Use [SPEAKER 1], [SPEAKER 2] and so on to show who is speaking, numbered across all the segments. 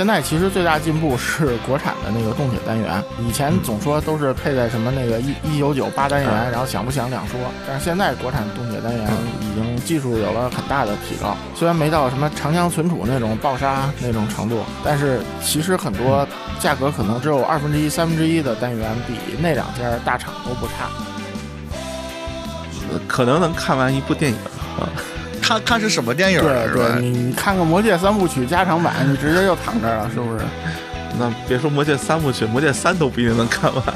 [SPEAKER 1] 现在其实最大进步是国产的那个动铁单元，以前总说都是配在什么那个一一九九八单元，然后响不响两说，但是现在国产动铁单元已经技术有了很大的提高，虽然没到什么长江存储那种爆杀那种程度，但是其实很多价格可能只有二分之一、三分之一的单元，比那两家大厂都不差。
[SPEAKER 2] 可能能看完一部电影啊。
[SPEAKER 3] 看看是什么电影？
[SPEAKER 1] 对对，你你看个《魔戒》三部曲加长版，你直接就躺这儿了，是不是？
[SPEAKER 2] 那别说《魔戒》三部曲，《魔戒》三都不一定能看完。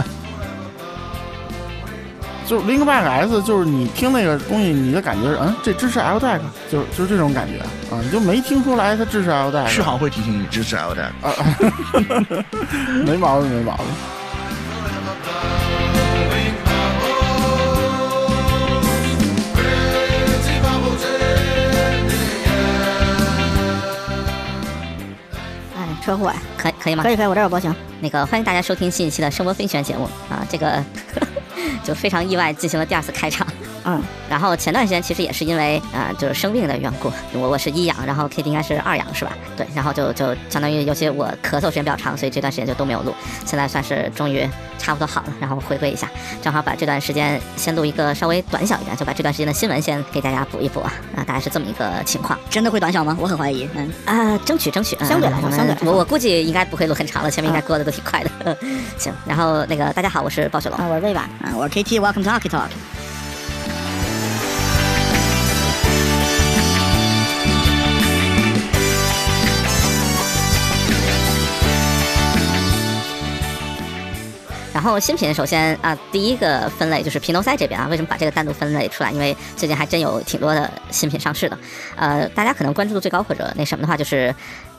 [SPEAKER 1] 就 Link Back S，就是你听那个东西，你的感觉是，嗯，这支持 L Deck，就是就是这种感觉啊，你就没听出来它支持 L Deck。
[SPEAKER 3] 续航会提醒你支持 L Deck
[SPEAKER 1] 啊，没毛病，没毛病。
[SPEAKER 4] 车祸呀，
[SPEAKER 5] 可可以吗？
[SPEAKER 4] 可以可以，我这有保险。
[SPEAKER 5] 那个欢迎大家收听新一期的声波飞行员节目啊，这个 就非常意外进行了第二次开场。嗯，然后前段时间其实也是因为啊，就是生病的缘故，我我是一阳，然后 Kitty 应该是二阳是吧？对，然后就就相当于尤其我咳嗽时间比较长，所以这段时间就都没有录。现在算是终于差不多好了，然后回归一下，正好把这段时间先录一个稍微短小一点，就把这段时间的新闻先给大家补一补啊，大概是这么一个情况。
[SPEAKER 4] 真的会短小吗？我很怀疑。
[SPEAKER 5] 嗯啊，争取争取，
[SPEAKER 4] 相对来说，相对
[SPEAKER 5] 我我估计 应该不会录很长了，前面应该过得都挺快的。行，然后那个大家好，我是暴雪龙，啊
[SPEAKER 4] 我是魏吧，
[SPEAKER 5] 我是 K T，Welcome to Hockey Talk。然后新品首先啊，第一个分类就是平头塞这边啊，为什么把这个单独分类出来？因为最近还真有挺多的新品上市的，呃，大家可能关注度最高或者那什么的话，就是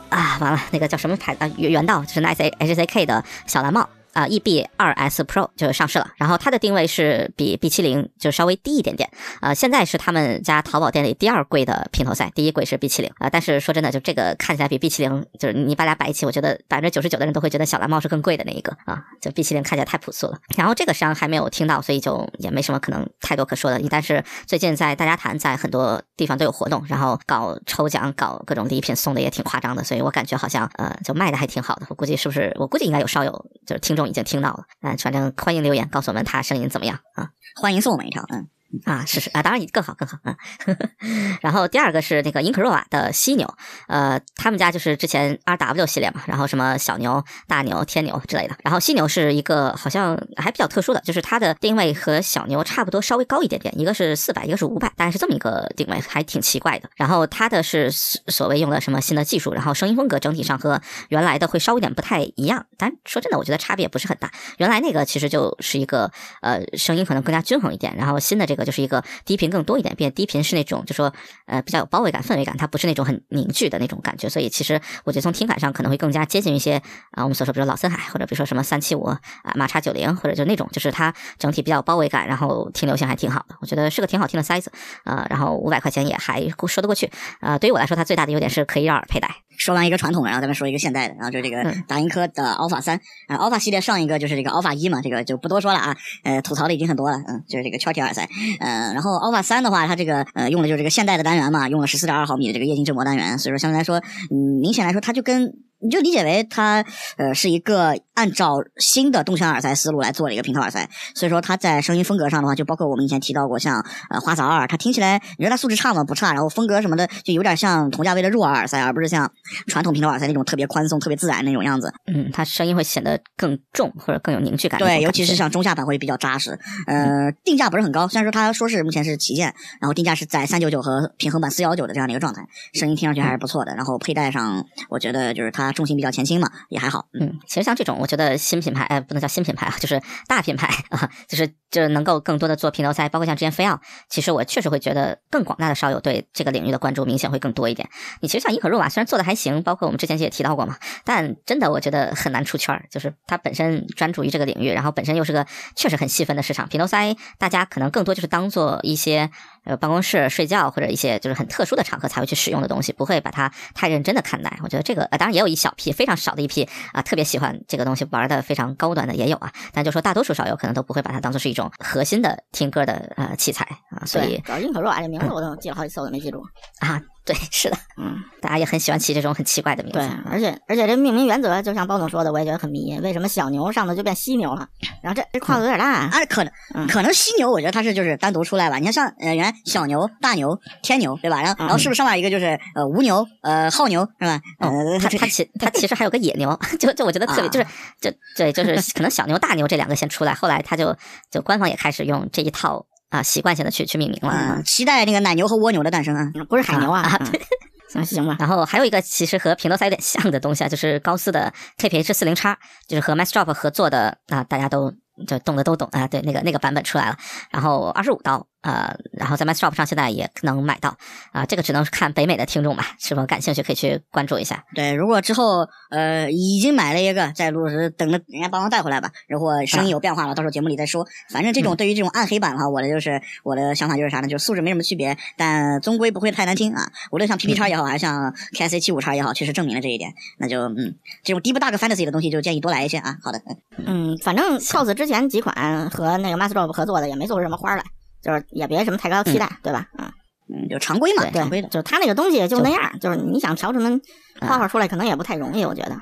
[SPEAKER 5] 啊，完了那个叫什么牌子啊，原原道就是 Nice H C K 的小蓝帽。啊，E B 二 S Pro 就上市了，然后它的定位是比 B 七零就稍微低一点点，呃，现在是他们家淘宝店里第二贵的平头塞，第一贵是 B 七零啊，但是说真的，就这个看起来比 B 七零，就是你把俩摆一起，我觉得百分之九十九的人都会觉得小蓝帽是更贵的那一个啊，就 B 七零看起来太朴素了。然后这个实际上还没有听到，所以就也没什么可能太多可说的。但是最近在大家谈，在很多地方都有活动，然后搞抽奖，搞各种礼品送的也挺夸张的，所以我感觉好像呃，就卖的还挺好的。我估计是不是？我估计应该有稍有就是听众已经听到了。嗯，反正欢迎留言告诉我们他声音怎么样啊？
[SPEAKER 4] 欢迎送我们一条，嗯。
[SPEAKER 5] 啊，是是啊，当然你更好更好啊呵呵。然后第二个是那个英克若瓦的犀牛，呃，他们家就是之前 R W 系列嘛，然后什么小牛、大牛、天牛之类的。然后犀牛是一个好像还比较特殊的，就是它的定位和小牛差不多，稍微高一点点，一个是四百，一个是五百，大概是这么一个定位，还挺奇怪的。然后它的是所谓用了什么新的技术，然后声音风格整体上和原来的会稍微有点不太一样。但说真的，我觉得差别不是很大。原来那个其实就是一个呃声音可能更加均衡一点，然后新的这个。就是一个低频更多一点，变低频是那种就说呃比较有包围感、氛围感，它不是那种很凝聚的那种感觉，所以其实我觉得从听感上可能会更加接近一些啊我们所说比如老森海或者比如说什么三七五啊马叉九零或者就那种就是它整体比较有包围感，然后听流性还挺好的，我觉得是个挺好听的塞子啊，然后五百块钱也还说得过去啊。对于我来说，它最大的优点是可以绕耳佩戴。
[SPEAKER 4] 说完一个传统的，然后咱们说一个现代的，然后就是这个达音科的 Alpha 三啊，Alpha 系列上一个就是这个 Alpha 一嘛，这个就不多说了啊，呃吐槽的已经很多了，嗯，就是这个圈体耳塞。嗯，然后 Alpha 三的话，它这个呃用的就是这个现代的单元嘛，用了十四点二毫米的这个液晶振膜单元，所以说相对来说，嗯，明显来说，它就跟你就理解为它呃是一个按照新的动圈耳塞思路来做的一个平头耳塞，所以说它在声音风格上的话，就包括我们以前提到过，像呃花洒二，它听起来你说它素质差吗？不差，然后风格什么的就有点像同价位的入耳耳塞，而不是像传统平头耳塞那种特别宽松、特别自然那种样子。
[SPEAKER 5] 嗯，它声音会显得更重或者更有凝聚感。
[SPEAKER 4] 对，尤其是像中下版会比较扎实。呃，定价不是很高，虽然说它说是目前是旗舰，然后定价是在三九九和平衡版四幺九的这样的一个状态，声音听上去还是不错的。然后佩戴上，我觉得就是它重心比较前倾嘛，也还好。
[SPEAKER 5] 嗯，其实像这种，我觉得新品牌，呃，不能叫新品牌啊，就是大品牌啊，就是就是能够更多的做平头塞，包括像之前飞奥，其实我确实会觉得更广大的烧友对这个领域的关注明显会更多一点。你其实像伊可若瓦，虽然做的还行，包括我们之前也提到过嘛，但真的我觉得很难出圈，就是它本身专注于这个领域，然后本身又是个确实很细分的市场。平头塞大家可能更多就是当做一些呃办公室睡觉或者一些就是很特殊的场合才会去使用的东西，不会把它太认真的看待。我觉得这个呃当然也有一小批非常少的一批啊特别喜欢这个东西玩的非常高端的也有啊，但就说大多数少有可能都不会把它当做是一种核心的听歌的呃器材啊，所以
[SPEAKER 4] 主要硬可弱啊，这名字我都记了好几次我都没记住
[SPEAKER 5] 啊。对，是的，
[SPEAKER 6] 嗯，
[SPEAKER 5] 大家也很喜欢起这种很奇怪的名字。
[SPEAKER 6] 对，而且而且这命名原则，就像包总说的，我也觉得很迷。为什么小牛上头就变犀牛了？然后这这跨度有点大。
[SPEAKER 4] 啊，可能
[SPEAKER 6] 嗯
[SPEAKER 4] 可能犀牛，我觉得它是就是单独出来吧。你看像呃原来小牛、大牛、天牛，对吧？然后然后是不是上面一个就是呃无牛、呃浩牛是吧？呃，
[SPEAKER 5] 它它其 它其实还有个野牛，就就我觉得特别，
[SPEAKER 4] 啊
[SPEAKER 5] 就是就对，就是可能小牛、大牛这两个先出来，后来它就就官方也开始用这一套啊习惯性的去去命名了。
[SPEAKER 4] 嗯，期待那个奶牛和蜗牛的诞生啊。
[SPEAKER 6] 嗯不是海牛啊，
[SPEAKER 5] 啊
[SPEAKER 6] 对 行行吧，
[SPEAKER 5] 然后还有一个其实和平头赛有点像的东西啊，就是高斯的 KPH 四零叉，就是和 Massdrop 合作的啊，大家都就懂的都懂啊，对，那个那个版本出来了，然后二十五刀。呃，然后在 Massdrop 上现在也能买到啊、这个只能看北美的听众吧，是否感兴趣可以去关注一下。
[SPEAKER 4] 对，如果之后呃已经买了一个，在录时等着人家帮忙带回来吧。如果声音有变化了，到时候节目里再说。反正这种对于这种暗黑版的话，我的就是我的想法就是啥呢？就是素质没什么区别，但终归不会太难听啊。无论像 PP 叉也好，还是像 KSA 七五叉也好，确实证明了这一点。那就嗯，这种 Deep Dark Fantasy 的东西就建议多来一些啊。好的，嗯
[SPEAKER 6] 嗯，反正 cos 之前几款和那个 Massdrop 合作的也没做出什么花儿来，就是也别什么太高期待，对吧？嗯，
[SPEAKER 4] 嗯，就常规嘛，常规，的。
[SPEAKER 6] 就他那个东西就那样，就是你想调什么画画出来，可能也不太容易，我觉得。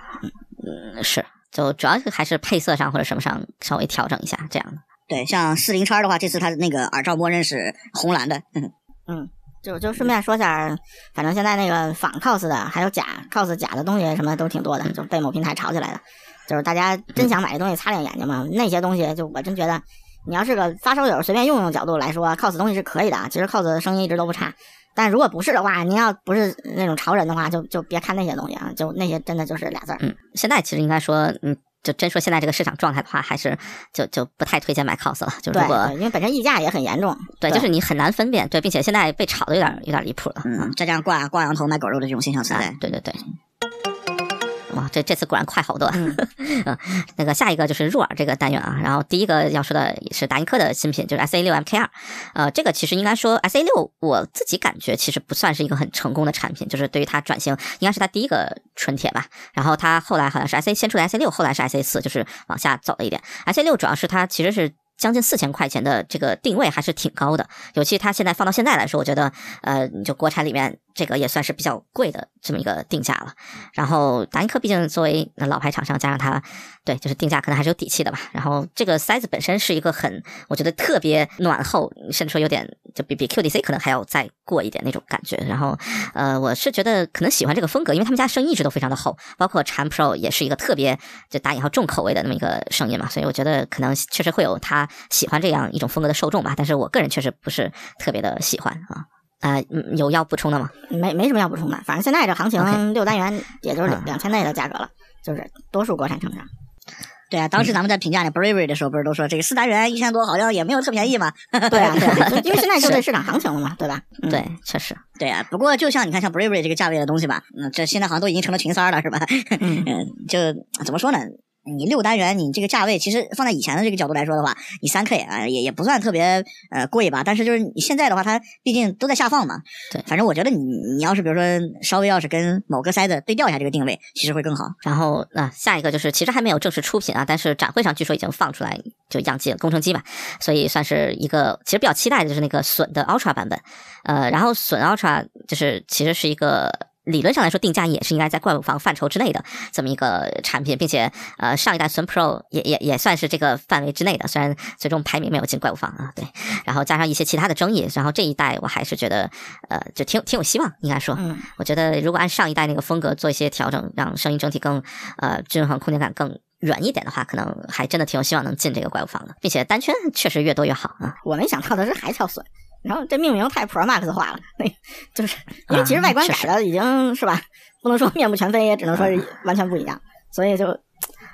[SPEAKER 5] 嗯，是，就主要是还是配色上或者什么上稍微调整一下这样的。
[SPEAKER 4] 对，像四零叉的话，这次它那个耳罩默认是红蓝的。嗯
[SPEAKER 6] 就就顺便说下，反正现在那个仿 cos 的，还有假 cos 假的东西什么都挺多的，就被某平台炒起来的。就是大家真想买这东西擦亮眼睛嘛，那些东西就我真觉得，你要是个发烧友随便用用角度来说，cos 东西是可以的啊。其实 cos 的生意一直都不差，但如果不是的话，您要不是那种潮人的话，就就别看那些东西啊，就那些真的就是俩字儿。
[SPEAKER 5] 嗯，现在其实应该说，嗯，就真说现在这个市场状态的话，还是就就不太推荐买 cos 了。就
[SPEAKER 6] 对
[SPEAKER 5] 如果，
[SPEAKER 6] 因为本身溢价也很严重。
[SPEAKER 5] 对，就是你很难分辨，对，并且现在被炒的有点有点离谱了。
[SPEAKER 4] 嗯，再加上挂挂羊头卖狗肉的这种现象存在
[SPEAKER 5] 啊，，对对对。哇，这这次果然快好多。
[SPEAKER 6] 嗯
[SPEAKER 5] 嗯，那个下一个就是入耳这个单元啊，然后第一个要说的也是达音科的新品，就是 S A 六 M K 二。呃，这个其实应该说 S A 六，我自己感觉其实不算是一个很成功的产品，就是对于它转型，应该是它第一个纯铁吧。然后它后来好像是 S A 先出的 S A 六，后来是 S A 四，就是往下走了一点。S A 六主要是它其实是。将近四千块钱的这个定位还是挺高的，尤其它现在放到现在来说，我觉得，呃，就国产里面这个也算是比较贵的这么一个定价了。然后达音科毕竟作为老牌厂商，加上它对就是定价可能还是有底气的吧。然后这个塞子本身是一个很，我觉得特别暖厚，甚至说有点就比比 QDC 可能还要再过一点那种感觉。然后呃，我是觉得可能喜欢这个风格，因为他们家声音一直都非常的厚，包括禅 Pro 也是一个特别就打引号重口味的那么一个声音嘛，所以我觉得可能确实会有他喜欢这样一种风格的受众吧。但是我个人确实不是特别的喜欢啊。啊、嗯有要补充的吗？
[SPEAKER 6] 没没什么要补充的，反正现在这行情六单元也就是两千内的价格了，就是多数国产厂商。
[SPEAKER 4] 对啊，当时咱们在评价那 Bravery 的时候，不是都说这个四单元一千多好像也没有特便宜嘛？
[SPEAKER 6] 对啊，对啊，因为现在就是市场行情了嘛，对吧？嗯，
[SPEAKER 5] 对，确实，
[SPEAKER 4] 对啊，不过就像你看，像 Bravery 这个价位的东西吧，嗯，这现在好像都已经成了群三了，是吧？
[SPEAKER 6] 嗯
[SPEAKER 4] 嗯，就怎么说呢？你六单元，你这个价位，其实放在以前的这个角度来说的话，你三 K 啊、也也不算特别呃贵吧。但是就是你现在的话，它毕竟都在下放嘛。
[SPEAKER 5] 对
[SPEAKER 4] 反正我觉得你你要是比如说稍微要是跟某个塞子对调一下这个定位，其实会更好。
[SPEAKER 5] 然后那、下一个就是其实还没有正式出品啊，但是展会上据说已经放出来就样机了，工程机吧，所以算是一个其实比较期待的就是那个隼的 Ultra 版本，呃，然后隼 Ultra 就是其实是一个。理论上来说，定价也是应该在怪物房范畴之内的这么一个产品，并且呃，上一代隼 Pro 也也也算是这个范围之内的，虽然最终排名没有进怪物房啊，对。然后加上一些其他的争议，然后这一代我还是觉得呃，就挺挺有希望，应该说，
[SPEAKER 6] 嗯
[SPEAKER 5] 我觉得如果按上一代那个风格做一些调整，让声音整体更呃均衡，空间感更软一点的话，可能还真的挺有希望能进这个怪物房的，并且单圈确实越多越好啊。
[SPEAKER 6] 我没想到的是还跳损，然后这命名太 Pro Max 化了，那就是因为其实外观改的已经是吧，不能说面目全非，也只能说是完全不一样，所以就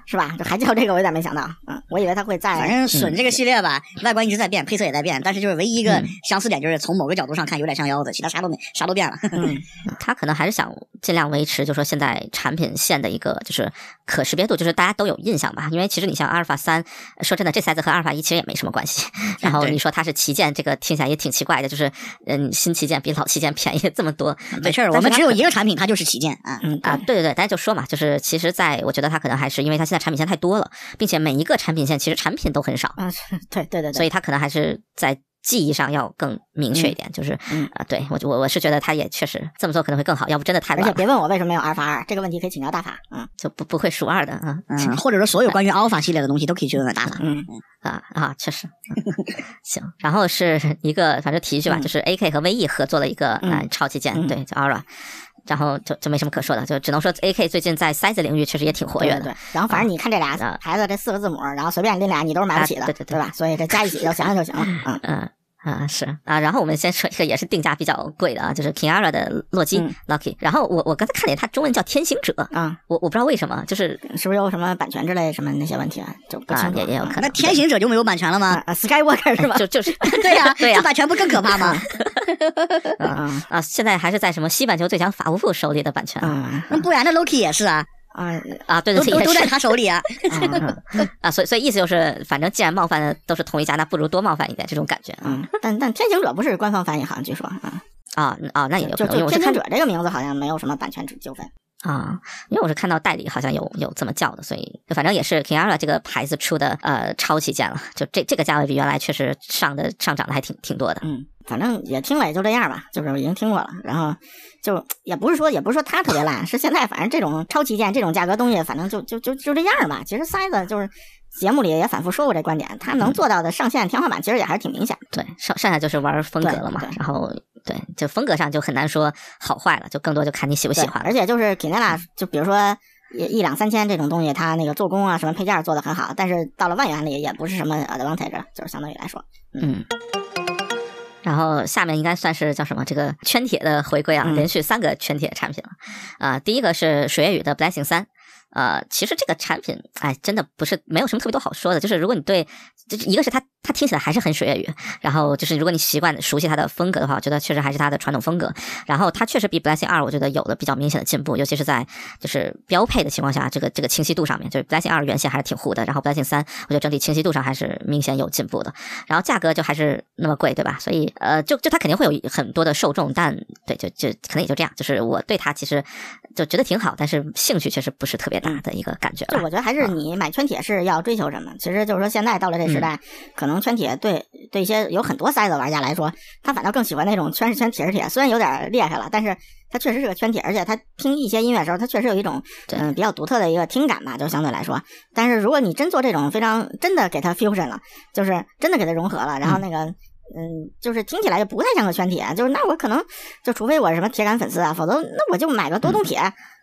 [SPEAKER 6] 是吧，这还叫这个我有点没想到，嗯，我以为它会在
[SPEAKER 4] 反正隼这个系列吧，外观一直在变，配色也在变，但是就是唯一一个
[SPEAKER 5] 嗯
[SPEAKER 4] 相似点，就是从某个角度上看有点像腰子，其他啥都没啥都变了。
[SPEAKER 6] 嗯
[SPEAKER 5] 他可能还是想尽量维持，就说现在产品线的一个就是可识别度，就是大家都有印象吧。因为其实你像阿尔法三，说真的，这塞子和阿尔法一其实也没什么关系。然后你说它是旗舰，这个听起来也挺奇怪的，就是嗯，新旗舰比老旗舰便宜这么多。
[SPEAKER 4] 没事儿，我们只有一个产品，它就是旗舰啊。
[SPEAKER 6] 嗯
[SPEAKER 5] 啊，对对对，大家就说嘛，就是其实在我觉得它可能还是因为它现在产品线太多了，并且每一个产品线其实产品都很少，
[SPEAKER 6] 啊，对对对对，
[SPEAKER 5] 所以它可能还是在记忆上要更明确一点，就是
[SPEAKER 6] 嗯
[SPEAKER 5] 啊，对我我我是觉得它也确实这么做可能会更好，要不真的太乱了，
[SPEAKER 6] 而且别问我为什么没有阿尔法二，这个问题可以请教大法。嗯
[SPEAKER 5] 就不不会数二的啊。
[SPEAKER 4] 嗯，或者说所有关于 Alpha 系列的东西都可以去问问大法。
[SPEAKER 6] 嗯
[SPEAKER 5] 啊啊，确实，行。然后是一个，反正提一句吧，
[SPEAKER 6] 嗯
[SPEAKER 5] 就是 A K 和 V E 合作了一个
[SPEAKER 6] 嗯
[SPEAKER 5] 呃超旗舰，
[SPEAKER 6] 嗯
[SPEAKER 5] 对，叫 Aura。然后就就没什么可说的，就只能说 A K 最近在塞子领域确实也挺活跃的。
[SPEAKER 6] 对对对，然后反正你看这俩
[SPEAKER 5] 啊
[SPEAKER 6] 牌子这四个字母，然后随便拎俩你都是买不起的，
[SPEAKER 5] 啊对对对
[SPEAKER 6] 吧？所以这加一起就想想就行了。嗯
[SPEAKER 5] 嗯啊是啊，然后我们先说一个也是定价比较贵的啊，就是 Kinara 的洛基、
[SPEAKER 6] 嗯
[SPEAKER 5] Lucky。然后我我刚才看了一眼，它中文叫天行者，
[SPEAKER 6] 啊，
[SPEAKER 5] 我我不知道为什么，就是
[SPEAKER 6] 是不是有什么版权之类什么那些问题啊？就不
[SPEAKER 5] 啊
[SPEAKER 6] 清楚。嗯
[SPEAKER 5] 也也有可能。
[SPEAKER 4] 那天行者就没有版权了吗？
[SPEAKER 6] 啊啊，Skywalker 是吧？
[SPEAKER 5] 就就是
[SPEAKER 4] 对 呀，
[SPEAKER 5] 对呀
[SPEAKER 4] 这版权不更可怕吗？
[SPEAKER 6] 嗯嗯
[SPEAKER 5] 啊，现在还是在什么西半球最强法务部手里的版权啊
[SPEAKER 6] 嗯
[SPEAKER 4] 那不然那 Loki 也是啊，
[SPEAKER 6] 啊
[SPEAKER 5] 啊，对
[SPEAKER 4] 都
[SPEAKER 5] 对对，
[SPEAKER 4] 都都在他手里啊。
[SPEAKER 6] 嗯
[SPEAKER 5] 啊，所以所以意思就是，反正既然冒犯的都是同一家，那不如多冒犯一点这种感觉啊
[SPEAKER 6] 嗯，但但天行者不是官方翻译，好像据说啊，
[SPEAKER 5] 啊啊，那也有可
[SPEAKER 6] 就就天行者这个名字好像没有什么版权纠纷。
[SPEAKER 5] 啊，因为我是看到代理好像有有这么叫的，所以反正也是 Kiara 这个牌子出的呃超旗舰了，就这这个价位比原来确实上的上涨的还挺挺多的。
[SPEAKER 6] 嗯，反正也听了也就这样吧，就是已经听过了，然后就也不是说也不是说它特别烂，是现在反正这种超旗舰这种价格东西，反正就就就就这样吧。其实塞子就是节目里也反复说过这观点，它能做到的上限天花板其实也还是挺明显的。
[SPEAKER 5] 对，上上下就是玩风格了嘛然后对，就风格上就很难说好坏了，就更多就看你喜不喜，欢
[SPEAKER 6] 而。且就是 Kinela，就比如说一一两三千这种东西，它那个做工啊什么配件做的很好，但是到了万元里也不是什么 advantage，了就是相当于来说，
[SPEAKER 5] 嗯。然后下面应该算是叫什么？这个圈铁的回归啊，
[SPEAKER 6] 嗯
[SPEAKER 5] 连续三个圈铁产品了。啊、第一个是水月雨的 Blessing 三。呃，其实这个产品，哎，真的不是没有什么特别多好说的。就是如果你对，就是一个是它它听起来还是很水月语，然后就是如果你习惯熟悉它的风格的话，我觉得确实还是它的传统风格。然后它确实比 Blessing 二，我觉得有了比较明显的进步，尤其是在就是标配的情况下，这个这个清晰度上面，就是 Blessing 二原先还是挺糊的，然后 Blessing 三，我觉得整体清晰度上还是明显有进步的。然后价格就还是那么贵，对吧？所以呃，就就它肯定会有很多的受众，但对，就就可能也就这样。就是我对它其实就觉得挺好，但是兴趣确实不是特别大的一个感觉吧。
[SPEAKER 6] 就我觉得还是你买圈铁是要追求什么？其实就是说现在到了这时代，可能圈铁对对一些有很多塞子玩家来说，他反倒更喜欢那种圈是圈铁是铁，虽然有点厉害了，但是它确实是个圈铁，而且他听一些音乐的时候，他确实有一种嗯比较独特的一个听感吧，就相对来说。但是如果你真做这种非常真的给它 fusion 了，就是真的给它融合了，然后那个。嗯，就是听起来就不太像个圈铁，就是那我可能就除非我是什么铁杆粉丝啊，否则那我就买个多动铁、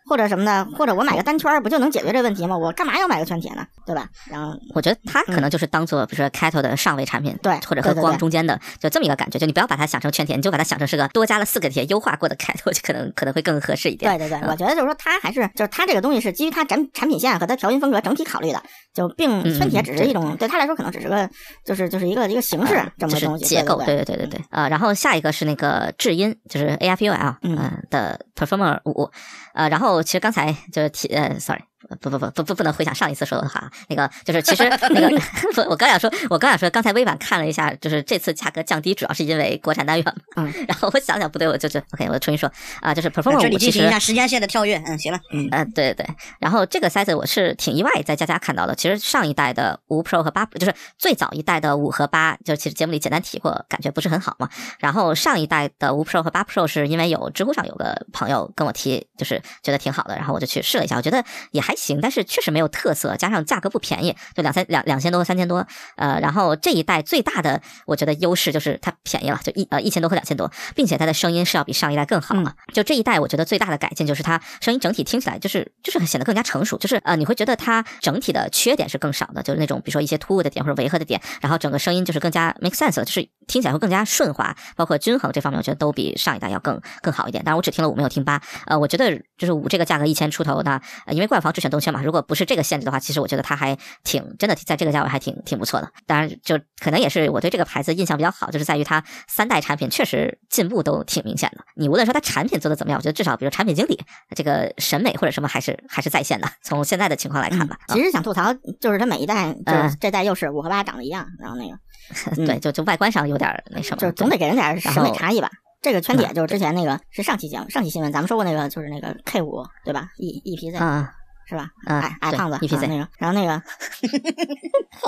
[SPEAKER 6] 或者什么的，或者我买个单圈儿不就能解决这问题吗？我干嘛要买个圈铁呢？对吧？然后
[SPEAKER 5] 我觉得它可能就是当做比如说 Kato 的上位产品，
[SPEAKER 6] 对
[SPEAKER 5] 或者和光中间的，就这么一个感觉。就你不要把它想成圈铁，你就把它想成是个多加了四个铁优化过的 Kato，就可能可能会更合适一点。
[SPEAKER 6] 对对对，
[SPEAKER 5] 嗯
[SPEAKER 6] 我觉得就是说它还是就是它这个东西是基于它产产品线和它调音风格整体考虑的，就并
[SPEAKER 5] 嗯
[SPEAKER 6] 圈铁只是一种对它来说可能只是个就是就是一个一个形式这么个东西
[SPEAKER 5] 结构，
[SPEAKER 6] 对
[SPEAKER 5] 对对对对对。呃，然后下一个是那个智音，就是 AIPUL
[SPEAKER 6] 嗯
[SPEAKER 5] 呃的 Performer 五，呃，然后我其实刚才就是提呃，sorry。不不不不不不能回想上一次说的话，那个就是其实 那个 不，我刚想说，我刚想说，刚才微版看了一下，就是这次价格降低主要是因为国产单元嘛，
[SPEAKER 6] 嗯，
[SPEAKER 5] 然后我想想不对，我就就 OK，我重新说啊、就是 Performer
[SPEAKER 4] 里
[SPEAKER 5] 五其实
[SPEAKER 4] 进行一下时间线的跳跃。嗯，行了，
[SPEAKER 5] 呃，对对对，然后这个塞子我是挺意外，在佳佳看到的。其实上一代的五 Pro 和八，就是最早一代的五和八，就是其实节目里简单提过，感觉不是很好嘛。然后上一代的五 Pro 和八 Pro 是因为有知乎上有个朋友跟我提，就是觉得挺好的，然后我就去试了一下，我觉得也还行，但是确实没有特色，加上价格不便宜，就两三两两千多三千多。呃，然后这一代最大的我觉得优势就是它便宜了，就一呃一千多和两千多，并且它的声音是要比上一代更好了。就这一代，我觉得最大的改进就是它声音整体听起来就是就是显得更加成熟，就是呃你会觉得它整体的缺点是更少的，就是那种比如说一些突兀的点或者违和的点，然后整个声音就是更加 make sense 了，就是听起来会更加顺滑，包括均衡这方面，我觉得都比上一代要更更好一点。当然我只听了五没有听八，呃，我觉得就是五这个价格一千出头呢，呃因为冠防只选动圈嘛，如果不是这个限制的话，其实我觉得它还挺真的在这个价位还挺挺不错的。当然就可能也是我对这个牌子印象比较好，就是在于它三代产品确实进步都挺明显的。你无论说它产品做的怎么样，我觉得至少比如产品经理这个审美或者什么还是还是在线的。从现在的情况来看吧，啊
[SPEAKER 6] 其实想吐槽就是它每一代就是
[SPEAKER 5] 嗯
[SPEAKER 6] 这代又是五和八长得一样，然后那个嗯
[SPEAKER 5] 对，就就外观上有点那什么，
[SPEAKER 6] 就是总得给人点审美差异吧。这个圈铁
[SPEAKER 5] 嗯
[SPEAKER 6] 就是之前那个是上期节目上期新闻咱们说过那个就是那个 K 五对吧？E E P Z
[SPEAKER 5] 啊
[SPEAKER 6] 是吧？
[SPEAKER 5] 啊对
[SPEAKER 6] 矮矮胖子
[SPEAKER 5] EPZ
[SPEAKER 6] 啊那个，然后那个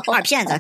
[SPEAKER 4] 偶尔骗子。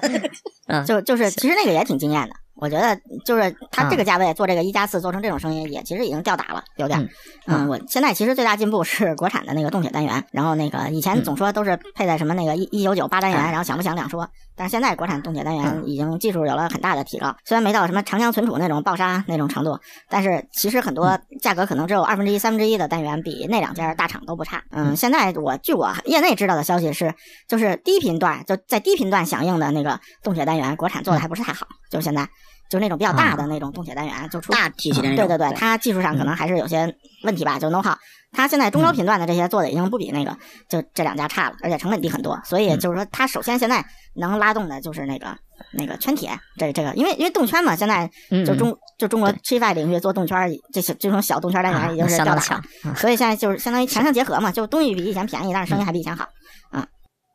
[SPEAKER 5] 嗯，
[SPEAKER 6] 就就是其实那个也挺惊艳的，我觉得就是它这个价位做这个一加四做成这种声音，也其实已经吊打了，有点。嗯，我现在其实最大进步是国产的那个动铁单元，然后那个以前总说都是配在什么那个一一九九八单元，然后响不响两说。但是现在国产动铁单元已经技术有了很大的提高，虽然没到什么长江存储那种爆杀那种程度，但是其实很多价格可能只有二分之一、三分之一的单元比那两家大厂都不差。嗯，现在我据我业内知道的消息是，就是低频段就在低频段响应的那个动铁单元，国产做的还不是太好，就是现在。就是那种比较大的那种动铁单元，就出
[SPEAKER 4] 大体系的那
[SPEAKER 6] 种。对对对，它技术上可能还是有些问题吧，就 know how。它现在中高频段的这些做的已经不比那个就这两家差了，而且成本低很多。所以就是说，它首先现在能拉动的就是那个那个圈铁，这这个，因为因为动圈嘛，现在就中就中国 h i 领域做动圈，这些这种小动圈单元已经是吊打了。所以现在就是相当于强强结合嘛，就东西比以前便宜，但是声音还比以前好。嗯。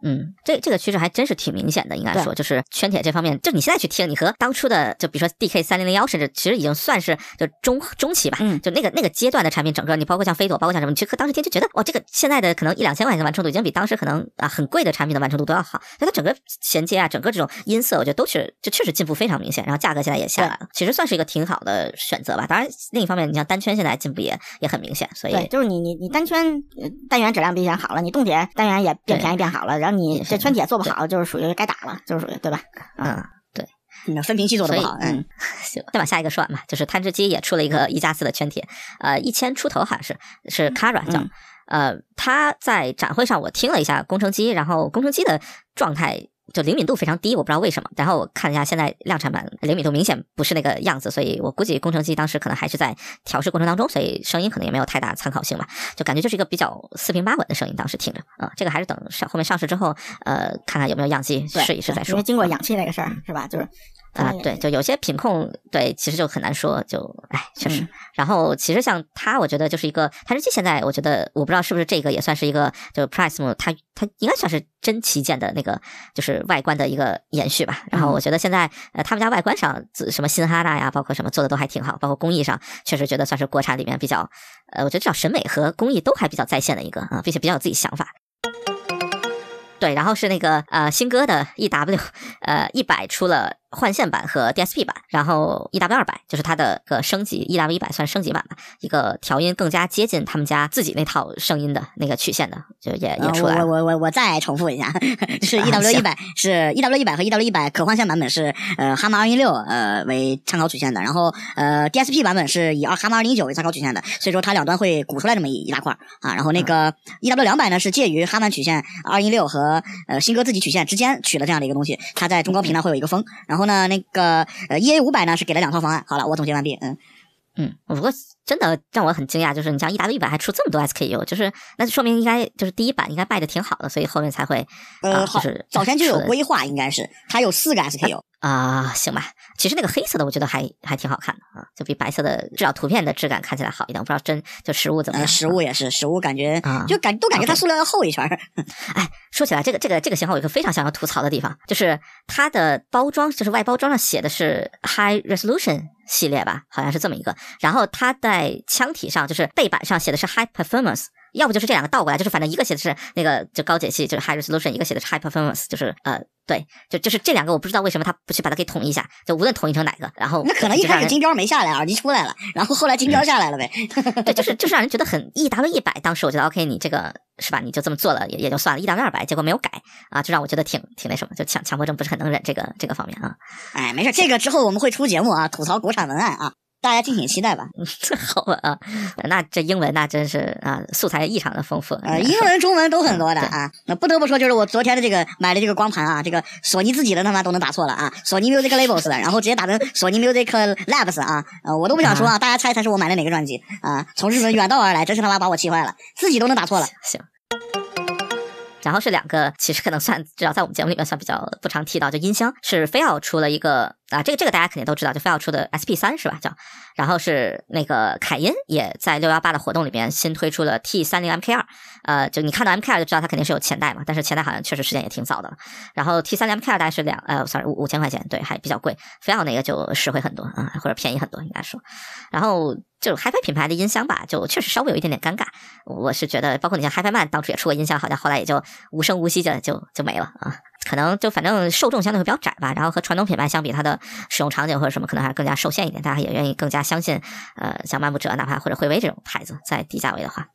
[SPEAKER 5] 嗯，这这个趋势还真是挺明显的，应该说就是圈铁这方面，就你现在去听，你和当初的就比如说 D K 三零零幺，甚至其实已经算是就中中期吧，就那个那个阶段的产品，整个你包括像飞朵，包括像什么，你去和当时听就觉得哇，这个现在的可能一两千块钱的完成度已经比当时可能啊很贵的产品的完成度都要好，那它整个衔接啊，整个这种音色，我觉得都是就确实进步非常明显，然后价格现在也下来了，其实算是一个挺好的选择吧。当然另一方面，你像单圈现在进步也也很明显，所以对
[SPEAKER 6] 就是你你你单圈单元质量比以前好了，你动铁单元也变便宜变好了，然后你这圈铁做。不好就是属于该打了，就是属于对吧？
[SPEAKER 5] 嗯，对，
[SPEAKER 4] 那分屏器做的不好，嗯，
[SPEAKER 5] 行，再往下一个说完吧。就是探知机也出了一个一加四的圈铁，呃，一千出头好像是是 Kara 叫，呃，他在展会上我听了一下工程机，然后工程机的状态。就灵敏度非常低，我不知道为什么。然后我看一下，现在量产版灵敏度明显不是那个样子，所以我估计工程机当时可能还是在调试过程当中，所以声音可能也没有太大参考性吧。就感觉就是一个比较四平八稳的声音，当时听着啊，这个还是等上后面上市之后，呃，看看有没有样机试一试再说。
[SPEAKER 6] 因为经过氧气那个事儿是吧？就是。
[SPEAKER 5] 啊，对，就有些品控，对，其实就很难说，就，哎，确实。然后，其实像它，我觉得就是一个台式机。现在我觉得，我不知道是不是这个也算是一个，就 Prism，它它应该算是真旗舰的那个，就是外观的一个延续吧。然后，我觉得现在，呃，他们家外观上，什么新哈娜呀，包括什么做的都还挺好，包括工艺上，确实觉得算是国产里面比较，呃，我觉得至少审美和工艺都还比较在线的一个啊，并且比较有自己想法。对，然后是那个呃新歌的 E W，呃一百出了。换线版和 DSP 版，然后 EW 二百就是它的个升级，EW 一百算升级版吧，一个调音更加接近他们家自己那套声音的那个曲线的，就也也出来
[SPEAKER 4] 了。我我我我再重复一下，是 EW 一百是 EW 一百和 EW 一百可换线版本是呃哈曼二零六呃为参考曲线的，然后呃 DSP 版本是以二哈曼二零九为参考曲线的，所以说它两端会鼓出来这么一一大块啊。然后那个 EW 两百呢是介于哈曼曲线二零六和呃新歌自己曲线之间取了这样的一个东西，它在中高频呢会有一个风，然后。呢，那个呃，E A 五百呢是给了两套方案。好了，我总结完毕。嗯
[SPEAKER 5] 嗯，不过真的让我很惊讶，就是你像 E W 一百还出这么多 S K U，就是那就说明应该就是第一版应该卖的挺好的，所以后面才会
[SPEAKER 4] 呃，
[SPEAKER 5] 就是
[SPEAKER 4] 早前就有规划，应该是它有四个 S
[SPEAKER 5] 啊，行吧，其实那个黑色的我觉得还还挺好看的啊，就比白色的至少图片的质感看起来好一点。我不知道真就实物怎么样？
[SPEAKER 4] 实物也是，实物感觉就感都感觉它塑料要厚一圈。
[SPEAKER 5] 哎，说起来这个这个这个型号有一个非常想要吐槽的地方，就是它的包装，就是外包装上写的是 High Resolution 系列吧，好像是这么一个。然后它在腔体上，就是背板上写的是 High Performance。要不就是这两个倒过来，就是反正一个写的是那个就高解析，就是 high resolution，一个写的是 high performance，就是呃对，就就是这两个我不知道为什么他不去把它给统一一下，就无论统一成哪个，然后
[SPEAKER 4] 那可能一开始金标没下来，耳机出来了，然后后来金标下来了呗。
[SPEAKER 5] 对，就是就是让人觉得很 E W 一百，当时我觉得 OK，你这个是吧？你就这么做了也也就算了，E W 二百结果没有改啊，就让我觉得挺挺那什么，就强强迫症不是很能忍这个这个方面啊。
[SPEAKER 4] 哎，没事，这个之后我们会出节目啊，吐槽国产文案啊。大家敬请期待吧。
[SPEAKER 5] 好啊，那这英文那真是啊，素材异常的丰富。
[SPEAKER 4] 呃，英文、中文都很多的啊。那不得不说，就是我昨天的这个买的这个光盘啊，这个索尼自己的他妈都能打错了啊，索尼 Music Labels 的，然后直接打成 索尼 Music Labs 啊。呃，我都不想说啊，大家猜猜是我买的哪个专辑啊？从日本远道而来，真是他妈把我气坏了，自己都能打错了。
[SPEAKER 5] 行。然后是两个，其实可能算至少在我们节目里面算比较不常提到，就音箱是飞奥出了一个啊，这个这个大家肯定都知道，就飞奥出的 SP 三是吧？叫，然后是那个凯音也在六幺八的活动里面新推出了 T 三零 MK 二，呃，就你看到 MK 二就知道它肯定是有前代嘛，但是前代好像确实时间也挺早的了。然后 T 三零 MK 二大概是两呃，sorry 五五千块钱，对，还比较贵。飞奥那个就实惠很多啊，或者便宜很多应该说。然后。就 HiFi 品牌的音箱吧，就确实稍微有一点点尴尬。我是觉得，包括你像 HiFi Man 当初也出过音箱，好像后来也就无声无息的就就没了啊。可能就反正受众相对会比较窄吧，然后和传统品牌相比，它的使用场景或者什么可能还更加受限一点，大家也愿意更加相信，呃，像漫步者哪怕或者惠威这种牌子，在低价位的话。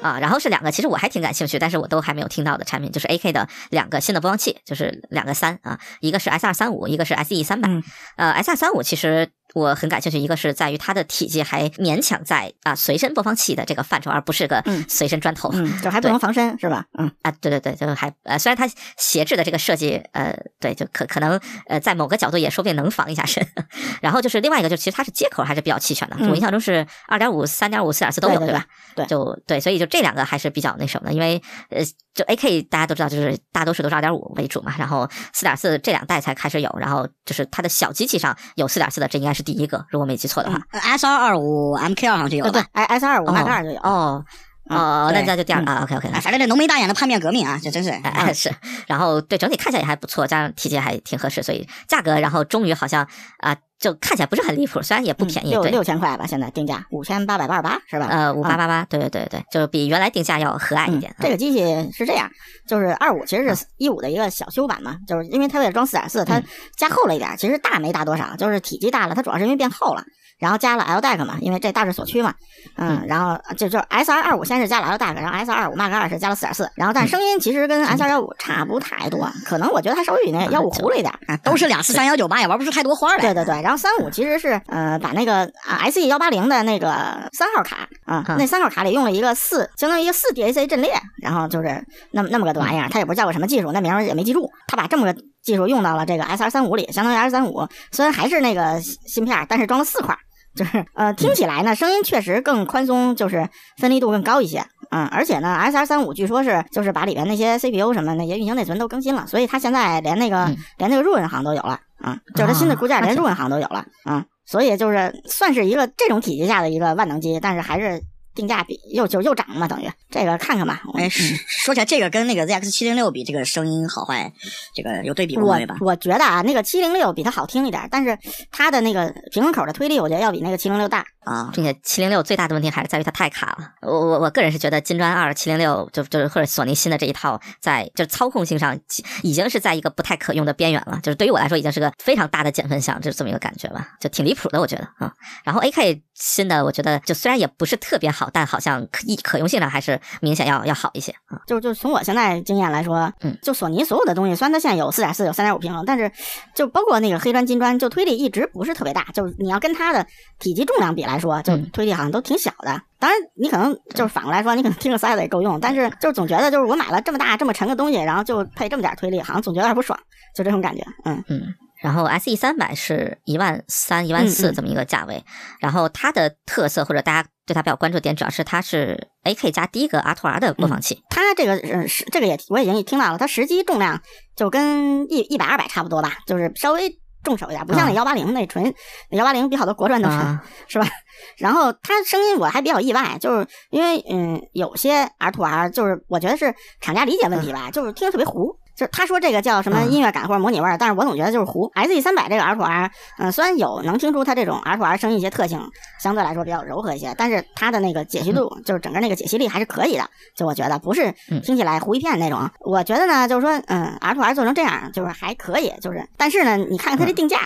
[SPEAKER 5] 啊，然后是两个，其实我还挺感兴趣，但是我都还没有听到的产品，就是 AK 的两个新的播放器，就是两个三啊，一个是 S 二三五，一个是 SE 三百。呃，S 二三五其实我很感兴趣，一个是在于它的体积还勉强在啊随身播放器的这个范畴，而不是个随身砖头，
[SPEAKER 6] 嗯，就还不能防身是吧？嗯
[SPEAKER 5] 啊，对对对，就还呃，虽然它斜置的这个设计，呃，对，就可可能呃在某个角度也说不定能防一下身。然后就是另外一个，就其实它是接口还是比较齐全的，我印象中是二点五、三点五、四点四都有，
[SPEAKER 6] 对
[SPEAKER 5] 吧？
[SPEAKER 6] 对，
[SPEAKER 5] 就对，所以就这两个还是比较那什么的，因为呃，就 AK 大家都知道，就是大多数都是二点五为主嘛，然后四点四这两代才开始有，然后就是它的小机器上有四点四的，这应该是第一个，如果没记错的话。
[SPEAKER 4] S 二二五 MK 二好像就有了
[SPEAKER 6] 对。，S 二五 Mark 二就有。
[SPEAKER 5] 哦哦，那那就第二啊，OK OK，
[SPEAKER 4] 哎，反正这浓眉大眼的叛变革命啊，这真是。
[SPEAKER 5] 哎哎是，然后对整体看起来也还不错，加上体积还挺合适，所以价格然后终于好像啊、就看起来不是很离谱，虽然也不便宜，
[SPEAKER 6] 六
[SPEAKER 5] 对。
[SPEAKER 6] 六千块吧，现在定价五千八百八十八是吧？
[SPEAKER 5] 呃，五八
[SPEAKER 6] 嗯
[SPEAKER 5] 八八，对对对对，就是比原来定价要和蔼一点。
[SPEAKER 6] 这个机器是这样，就是二五其实是一五的一个小修版嘛，就是因为它为了装四点四，它加厚了一点，其实大没大多少，就是体积大了，它主要是因为变厚了。然后加了 L deck 嘛，因为这大势所趋嘛，嗯，然后就就 S 二二五先是加了 L deck，然后 S 二五 Mark 二是加了四点四，然后但声音其实跟 S 二幺五差不太多，可能我觉得它稍微比那幺五糊了一点，
[SPEAKER 4] 啊，都是两四三幺九八，也玩不出太多花来。
[SPEAKER 6] 对对对，然后三五其实是呃把那个啊 SE 幺八零的那个三号卡啊，那三号卡里用了一个四，相当于一个四 DAC 阵列，然后就是那么那么个玩意儿，它也不是叫个什么技术，那名儿也没记住，他把这么个技术用到了这个 S 二三五里，相当于 S 三五，虽然还是那个芯片，但是装了四块。就 是呃，听起来呢，声音确实更宽松，就是分离度更高一些，嗯，而且呢，S R 三五据说是就是把里边那些 CPU 什么那些运行内存都更新了，所以它现在连那个、
[SPEAKER 5] 嗯
[SPEAKER 6] 连那个 Run 行都有了，啊、就是它新的固件连 Run 行都有了，啊、所以就是算是一个这种体积下的一个万能机，但是还是定价比又就又涨了嘛，等于这个看看吧，
[SPEAKER 4] 哎，
[SPEAKER 6] 嗯
[SPEAKER 4] 说说起来，这个跟那个 ZX 七零六比，这个声音好坏，这个有对比
[SPEAKER 6] 我
[SPEAKER 4] 过吧？
[SPEAKER 6] 我觉得啊，那个七零六比它好听一点，但是它的那个平衡口的推力，我觉得要比那个七零六大。
[SPEAKER 4] 啊，
[SPEAKER 5] 并且七零六最大的问题还是在于它太卡了。我我我个人是觉得金砖二七零六就就是或者索尼新的这一套，在就是操控性上已经是在一个不太可用的边缘了。就是对于我来说，已经是个非常大的减分项，就是这么一个感觉吧，就挺离谱的，我觉得啊、然后 AK 新的，我觉得就虽然也不是特别好，但好像可一可用性上还是明显要要好一些啊。
[SPEAKER 6] 就就从我现在经验来说，
[SPEAKER 5] 嗯，
[SPEAKER 6] 就索尼所有的东西，虽然它现在有四点四、有三点五平衡，但是就包括那个黑砖、金砖，就推力一直不是特别大。就是你要跟它的体积重量比来说，就
[SPEAKER 5] 嗯
[SPEAKER 6] 推力好像都挺小的。当然，你可能就是反过来说，你可能听个塞子也够用，但是就是总觉得就是我买了这么大这么沉个东西，然后就配这么点推力，好像总觉得有点不爽，就这种感觉。嗯，
[SPEAKER 5] 嗯，然后 SE 三百是一万三、一万
[SPEAKER 6] 嗯嗯
[SPEAKER 5] 四这么一个价位，然后它的特色或者大家对它比较关注点，主要是它是 AK 加第一个 R to R 的播放器。
[SPEAKER 6] 它这个呃是这个也我已经听到了，它实际重量就跟一一百二百差不多吧，就是稍微重手一点，不像那
[SPEAKER 5] 啊
[SPEAKER 6] 幺八零那纯幺八零比好多国专都沉。
[SPEAKER 5] 啊，
[SPEAKER 6] 是吧？然后它声音我还比较意外，就是因为嗯，有些 R to R 就是我觉得是厂家理解问题吧，就是听着特别糊。就是他说这个叫什么
[SPEAKER 5] 嗯
[SPEAKER 6] 音乐感或者模拟味儿，但是我总觉得就是糊。S E 三百这个 R to R，嗯，虽然有能听出它这种 R to R 声音一些特性，相对来说比较柔和一些，但是它的那个解析度，就是整个那个解析力还是可以的。就我觉得不是
[SPEAKER 5] 嗯
[SPEAKER 6] 听起来糊一片那种。我觉得呢，就是说，嗯，R to R 做成这样，就是还可以，就是，但是呢，你看看它这定价，